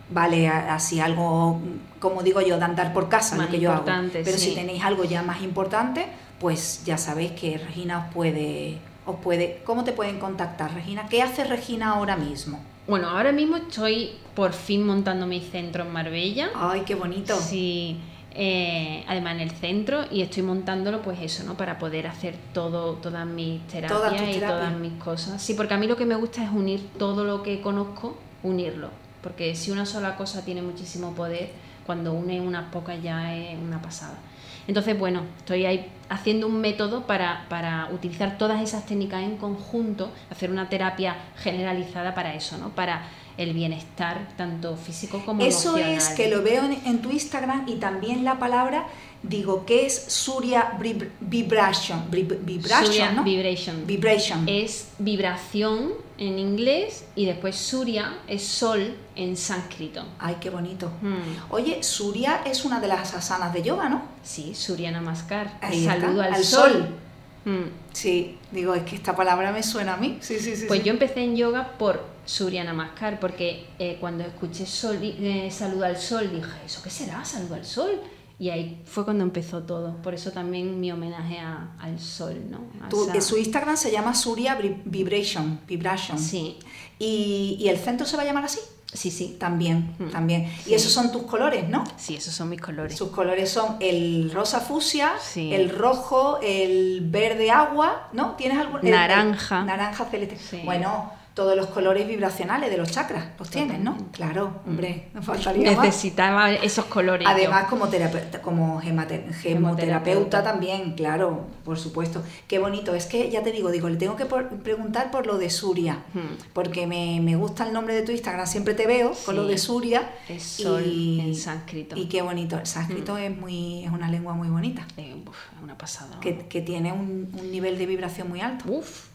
vale así algo, como digo yo, de andar por casa, lo que yo hago. Pero si tenéis algo ya más importante, pues ya sabéis que Regina os puede, os puede, ¿cómo te pueden contactar, Regina? ¿Qué hace Regina ahora mismo? Bueno, ahora mismo estoy por fin montando mi centro en Marbella. Ay, qué bonito. Sí. Eh, además en el centro y estoy montándolo pues eso, ¿no? Para poder hacer todo, todas mis terapias y todas mis cosas. Sí, porque a mí lo que me gusta es unir todo lo que conozco unirlo. Porque si una sola cosa tiene muchísimo poder, cuando une unas pocas ya es una pasada. Entonces, bueno, estoy ahí haciendo un método para, para, utilizar todas esas técnicas en conjunto, hacer una terapia generalizada para eso, ¿no? Para el bienestar tanto físico como eso emocional. Eso es que lo veo en, en, tu Instagram y también la palabra, digo, que es Surya Vibration, vibration, Surya ¿no? Vibration. Vibration. Es vibración en inglés y después Surya es sol en sánscrito. Ay, qué bonito. Hmm. Oye, Surya es una de las asanas de yoga, ¿no? Sí, Surya Namaskar. Ahí Saludo está, al, sol. Hmm. Sí, digo, es que esta palabra me suena a mí. Sí, sí, sí. Pues sí. yo empecé en yoga por Surya Namaskar, porque eh, cuando escuché sol, eh, saludo al sol, dije, ¿eso qué será? Saludo al sol. Y ahí fue cuando empezó todo. Por eso también mi homenaje a, al sol, ¿no? A Tu- esa- Su Instagram se llama Surya Vib- Vibration. Vibration. Sí, ¿Y, y el centro se va a llamar así? sí, sí. También, Mm. también. Sí. Y esos son tus colores, ¿no? Sí, esos son mis colores. Sus colores son el rosa fucsia, Sí. el rojo, el verde agua, ¿no? ¿Tienes algún? el- el Naranja. naranja celeste. Sí. Bueno, todos los colores vibracionales de los chakras los tienes, ¿no? Claro, hombre, no faltaría más. Necesitaba esos colores. Además, como, terapeuta, como gemoterapeuta Gemoterapeuta. también, claro, por supuesto. Qué bonito. Es que ya te digo, digo, le tengo que por- preguntar por lo de Surya, Hmm. porque me, me gusta el nombre de tu Instagram, siempre te veo con Sí. lo de Surya. Es sol y, en sánscrito. Hmm. Y qué bonito. El sánscrito es, muy, es una lengua muy bonita, Eh, uf, es una pasada. que, que tiene un, un nivel de vibración muy alto. Uf,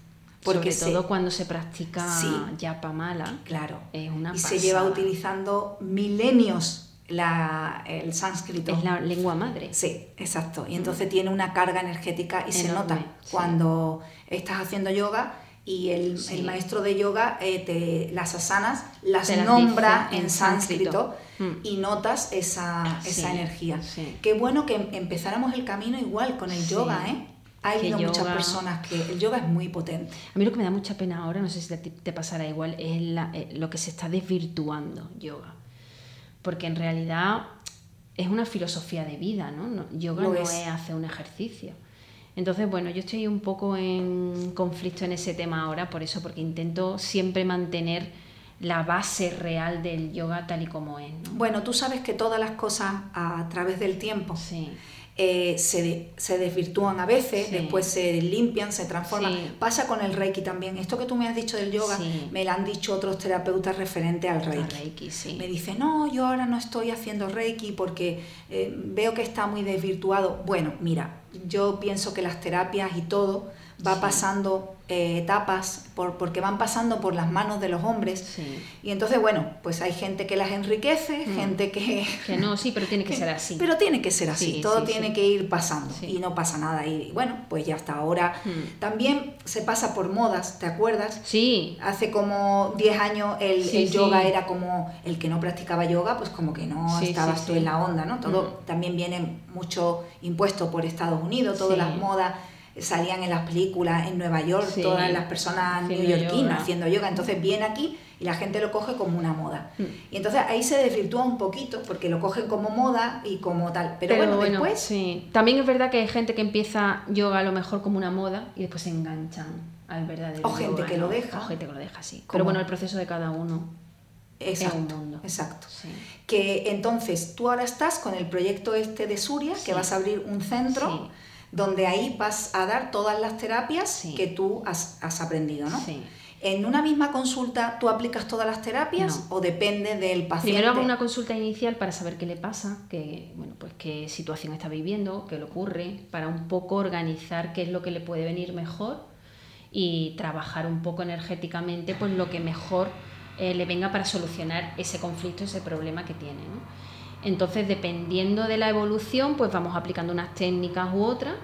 Porque sobre se- todo cuando se practica Sí. yapa mala. Claro. Es una y se lleva utilizando milenios la, el sánscrito. Es la lengua madre. Sí, exacto. Y entonces tiene una carga energética y se nota sí. cuando estás haciendo yoga y el, Sí. el maestro de yoga eh, te, las asanas las nombra en en sánscrito. Mm. y notas esa, esa Sí, energía. Qué bueno que em- empezáramos el camino igual con el yoga, ¿eh? Ha habido muchas yoga- personas que el yoga es muy potente. A mí lo que me da mucha pena ahora, no sé si te pasará igual, es la- eh, lo que se está desvirtuando yoga. Porque en realidad es una filosofía de vida, ¿no? No- yoga Lo no es. es. hacer un ejercicio. Entonces, bueno, yo estoy un poco en conflicto en ese tema ahora, por eso, porque intento siempre mantener la base real del yoga tal y como es, ¿no? Bueno, tú sabes que todas las cosas a través del tiempo Sí, eh, se, se desvirtúan a veces, Sí. después se limpian, se transforman. Sí. Pasa con el Reiki también. Esto que tú me has dicho del yoga, Sí. me lo han dicho otros terapeutas referente al Reiki. Me dice, no, yo ahora no estoy haciendo Reiki porque eh, veo que está muy desvirtuado. Bueno, mira, yo pienso que las terapias y todo va Sí. pasando eh, etapas por, porque van pasando por las manos de los hombres. Sí. Y entonces, bueno, pues hay gente que las enriquece, Mm. gente que... Que no, sí, pero tiene que (laughs) ser así. Pero tiene que ser así, Sí, todo tiene que ir pasando y no pasa nada. Y bueno, pues ya hasta ahora. Mm. También se pasa por modas, ¿te acuerdas? Sí, Hace como 10 años el, el yoga era como el que no practicaba yoga, pues como que no estabas tú en la onda, ¿no? Todo Mm. también viene mucho impuesto por Estados Unidos, todas las modas salían en las películas en Nueva York, Sí. todas las personas neoyorquinas haciendo yoga, entonces viene aquí y la gente lo coge como una moda. Mm. Y entonces ahí se desvirtúa un poquito porque lo cogen como moda y como tal. Pero, bueno, después sí. También es verdad que hay gente que empieza yoga a lo mejor como una moda y después se enganchan al verdadero O gente yoga, que ¿no? lo deja. O gente que lo deja, sí. Como- Pero bueno, el proceso de cada uno exacto, es un mundo. exacto. Sí. Que entonces tú ahora estás con el proyecto este de Suria, que Sí. vas a abrir un centro Sí. Donde ahí vas a dar todas las terapias Sí. que tú has, has aprendido, ¿no? Sí. En una misma consulta tú aplicas todas las terapias No. o depende del paciente. Primero hago una consulta inicial para saber qué le pasa, qué, bueno, pues qué situación está viviendo, qué le ocurre, para un poco organizar qué es lo que le puede venir mejor y trabajar un poco energéticamente pues lo que mejor eh, le venga para solucionar ese conflicto, ese problema que tiene. ¿no? Entonces, dependiendo de la evolución, pues vamos aplicando unas técnicas u otras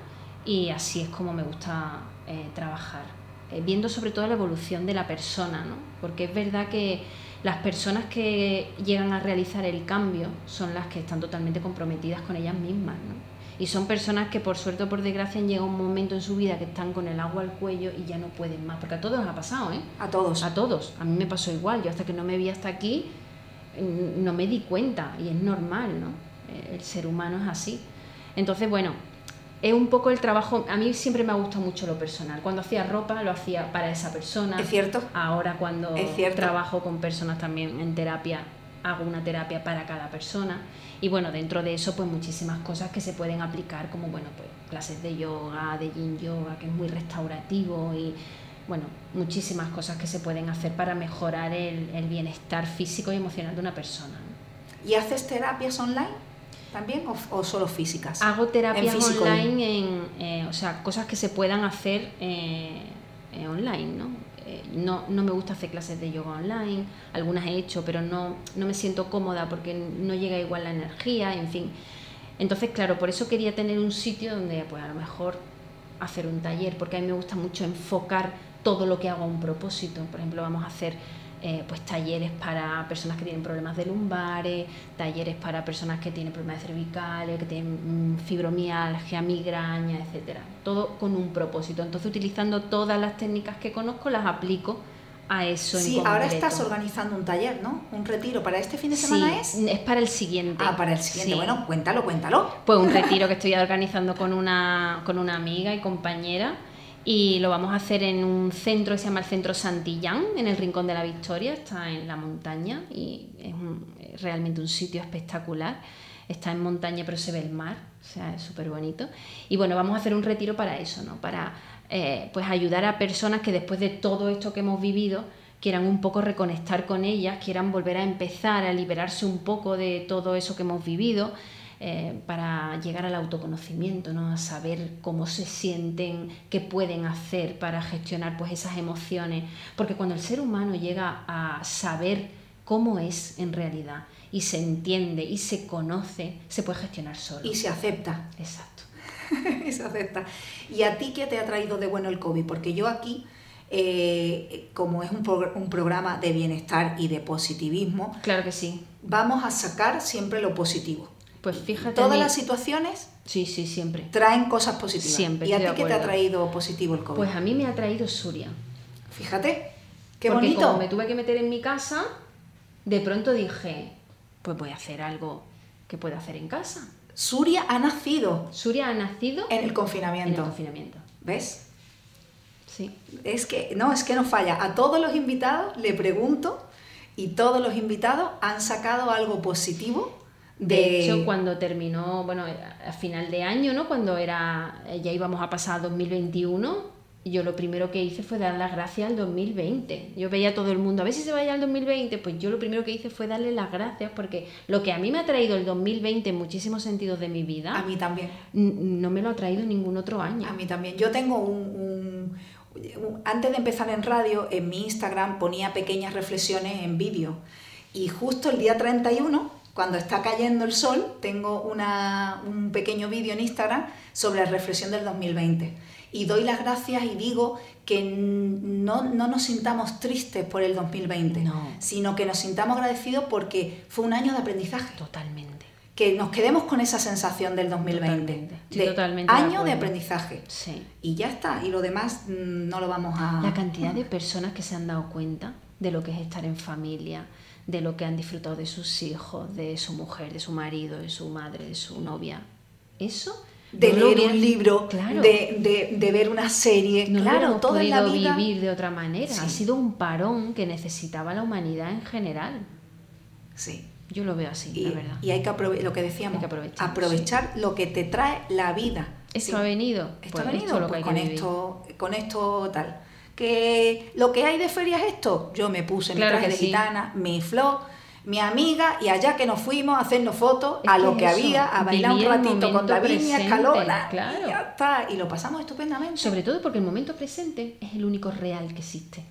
y así es como me gusta eh, trabajar, eh, viendo sobre todo la evolución de la persona, ¿no? porque es verdad que las personas que llegan a realizar el cambio son las que están totalmente comprometidas con ellas mismas. ¿no? Y son personas que por suerte o por desgracia han llegado a un momento en su vida que están con el agua al cuello y ya no pueden más, porque a todos nos ha pasado, ¿eh? A todos. A todos. A mí me pasó igual. Yo hasta que no me vi hasta aquí no me di cuenta y es normal, ¿no? El ser humano es así. Entonces, bueno, es un poco el trabajo, a mí siempre me ha gustado mucho lo personal. Cuando hacía ropa lo hacía para esa persona. Es cierto. Ahora cuando trabajo con personas también en terapia, hago una terapia para cada persona. Y bueno, dentro de eso pues muchísimas cosas que se pueden aplicar como bueno, pues clases de yoga, de yin yoga, que es muy restaurativo y bueno, muchísimas cosas que se pueden hacer para mejorar el, el bienestar físico y emocional de una persona. ¿Y haces terapias online? también o, solo físicas? Hago terapias online, en, eh, o sea, cosas que se puedan hacer eh, eh, online, ¿no? ¿no? ¿no? me gusta hacer clases de yoga online, algunas he hecho, pero no, no me siento cómoda porque no llega igual la energía, en fin. Entonces, claro, por eso quería tener un sitio donde, pues a lo mejor hacer un taller, porque a mí me gusta mucho enfocar todo lo que hago a un propósito. Por ejemplo, vamos a hacer eh, pues talleres para personas que tienen problemas de lumbares, talleres para personas que tienen problemas cervicales, que tienen mm, fibromialgia, migraña, etcétera. Todo con un propósito. Entonces, utilizando todas las técnicas que conozco, las aplico a eso sí, ahora estás organizando un taller, ¿no? Un retiro para este fin de semana es. Es para el siguiente. Ah, para el siguiente. Bueno, cuéntalo, cuéntalo. Pues un retiro (laughs) que estoy organizando con una, con una amiga y compañera y lo vamos a hacer en un centro que se llama el Centro Santillán, en el Rincón de la Victoria, está en la montaña y es, realmente un sitio espectacular. Está en montaña pero se ve el mar, o sea, es súper bonito. Y bueno, vamos a hacer un retiro para eso, ¿no? Para eh, pues ayudar a personas que después de todo esto que hemos vivido quieran un poco reconectar con ellas, quieran volver a empezar a liberarse un poco de todo eso que hemos vivido eh, para llegar al autoconocimiento, ¿no? a saber cómo se sienten, qué pueden hacer para gestionar pues, esas emociones. Porque cuando el ser humano llega a saber cómo es en realidad y se entiende y se conoce, se puede gestionar solo. Y se acepta. Exacto. (laughs) y se acepta. ¿Y a ti qué te ha traído de bueno el COVID? Porque yo aquí... Eh, como es un, un, programa de bienestar y de positivismo, claro que sí. Vamos a sacar siempre lo positivo. Pues fíjate. Todas las situaciones. Sí, sí, siempre. Traen cosas positivas. Siempre. ¿Y a ti qué te ha traído positivo el COVID? Pues a mí me ha traído Suria. Fíjate. Qué Porque bonito. Como me tuve que meter en mi casa, de pronto dije, pues voy a hacer algo que pueda hacer en casa. Suria ha nacido. Suria ha nacido en el confinamiento. En el confinamiento. ¿Ves? Sí. Es que no, es que no falla. A todos los invitados le pregunto y todos los invitados han sacado algo positivo de... hecho, cuando terminó, bueno, a final de año, ¿no? Cuando era, ya íbamos a pasar a 2021, yo lo primero que hice fue dar las gracias al 2020. Yo veía a todo el mundo, a ver si se vaya al 2020, pues yo lo primero que hice fue darle las gracias porque lo que a mí me ha traído el 2020 en muchísimos sentidos de mi vida, a mí también. No me lo ha traído ningún otro año. A mí también. Yo tengo un, antes de empezar en radio, en mi Instagram ponía pequeñas reflexiones en vídeo y justo el día 31 cuando está cayendo el sol, tengo un pequeño vídeo en Instagram sobre la reflexión del 2020. Y doy las gracias y digo que no, nos sintamos tristes por el 2020, sino que nos sintamos agradecidos porque fue un año de aprendizaje. Totalmente. Que nos quedemos con esa sensación del 2020. Totalmente. año de, aprendizaje. Sí. Y ya está. Y lo demás mm, no lo vamos a... La cantidad de personas que se han dado cuenta de lo que es estar en familia, de lo que han disfrutado de sus hijos, de su mujer, de su marido, de su madre, de su novia. Eso de leer un libro, de, ver una serie, no claro, la vida. vivir de otra manera. Ha sido un parón que necesitaba la humanidad en general. Sí. Yo lo veo así, y, la verdad. Y hay que aprovechar lo que decíamos, aprovechar, lo que te trae la vida. Esto ha venido. Esto ha pues venido, lo pues con esto, con esto tal que lo que hay de feria es esto. Yo me puse mi traje de gitana, mi flow, mi amiga, y allá que nos fuimos a hacernos fotos a lo que había, a bailar un ratito con la viña, escalona, claro. y ya está. Y lo pasamos estupendamente. Sobre todo porque el momento presente es el único real que existe.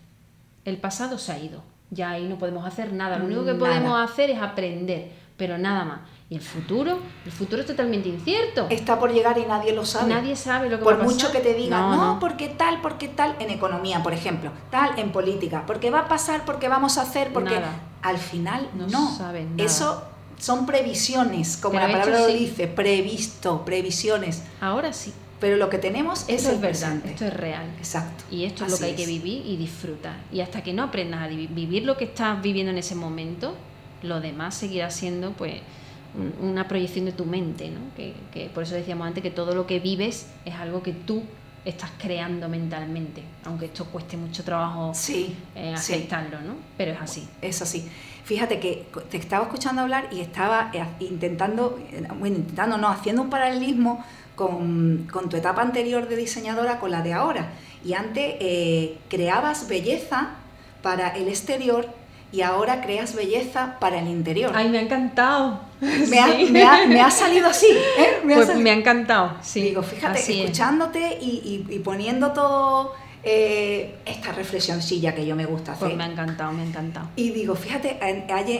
El pasado se ha ido. Ya ahí no podemos hacer nada. Lo único que podemos hacer es aprender, pero nada más. Y el futuro, el futuro es totalmente incierto. Está por llegar y nadie lo sabe. Nadie sabe lo que por va a mucho que te digan, no, porque tal, porque tal, en economía, por ejemplo, tal en política, porque va a pasar, porque vamos a hacer, porque al final no. no. Saben Eso son previsiones, como la palabra lo dice, previsto, previsiones. Ahora sí. Pero lo que tenemos es el verdad, esto es real. Exacto. Y esto es lo que hay que vivir y disfrutar. Y hasta que no aprendas a vivir lo que estás viviendo en ese momento, lo demás seguirá siendo pues una proyección de tu mente, ¿no? Que, por eso decíamos antes que todo lo que vives es algo que tú estás creando mentalmente, aunque esto cueste mucho trabajo sí, eh, aceptarlo, ¿no? Pero es así. Es así. Fíjate que te estaba escuchando hablar y estaba eh, intentando, bueno, intentando, no, haciendo un paralelismo con, tu etapa anterior de diseñadora con la de ahora. Y antes eh, creabas belleza para el exterior y ahora creas belleza para el interior. Ay, me ha encantado. (laughs) Me, ha, salido así. ¿eh? Me, ha pues me ha encantado, sí. Digo, fíjate, escuchándote y, poniendo todo eh, esta reflexioncilla que yo me gusta pues hacer. Pues me ha encantado, me ha encantado. Y digo, fíjate,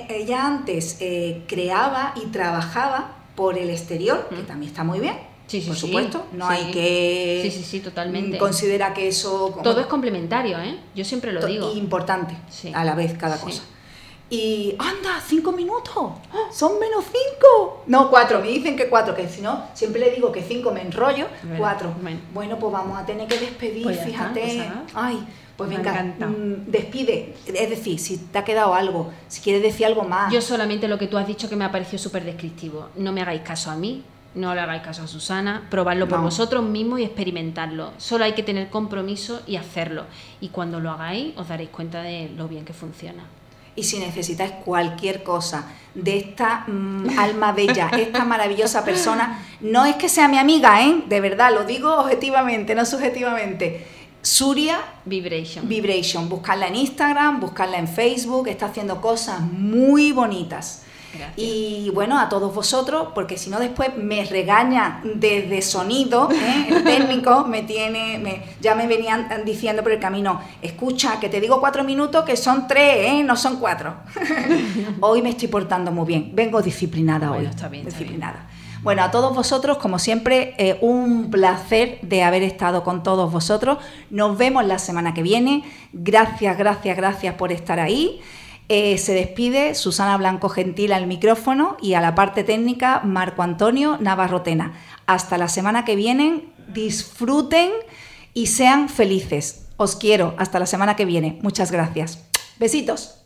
ella antes eh, creaba y trabajaba por el exterior, que también está muy bien. Sí, sí, por supuesto, no hay que sí, sí, sí, totalmente. considera que eso todo es complementario, ¿eh? Yo siempre lo digo. Importante a la vez cada cosa. Y anda, cinco minutos, son menos cinco. No, cuatro, me dicen que cuatro, que si no, siempre le digo que cinco me enrollo, cuatro. Bueno. pues vamos a tener que despedir, pues fíjate. Pues Ay, pues venga, mm, despide. Es decir, si te ha quedado algo, si quieres decir algo más. Yo solamente lo que tú has dicho que me ha parecido súper descriptivo. No me hagáis caso a mí, no le hagáis caso a Susana, probadlo por vosotros mismos y experimentarlo. Solo hay que tener compromiso y hacerlo. Y cuando lo hagáis os daréis cuenta de lo bien que funciona. Y si necesitáis cualquier cosa de esta mm, alma bella, esta maravillosa persona, no es que sea mi amiga, ¿eh? De verdad, lo digo objetivamente, no subjetivamente. Suria Vibration. Vibration. Buscarla en Instagram, buscarla en Facebook, está haciendo cosas muy bonitas. Y bueno, a todos vosotros, porque si no después me regaña desde sonido, ¿eh? el (laughs) técnico me tiene, me, ya me venían diciendo por el camino, escucha, que te digo cuatro minutos, que son tres, ¿eh? no son cuatro. (laughs) hoy me estoy portando muy bien, vengo disciplinada hoy. Está bien, disciplinada. Bueno, a todos vosotros, como siempre, eh, un placer de haber estado con todos vosotros. Nos vemos la semana que viene. Gracias, gracias, gracias por estar ahí. Eh, se despide Susana Blanco Gentil al micrófono y a la parte técnica Marco Antonio Navarrotena. Hasta la semana que viene, disfruten y sean felices. Os quiero. Hasta la semana que viene. Muchas gracias. Besitos.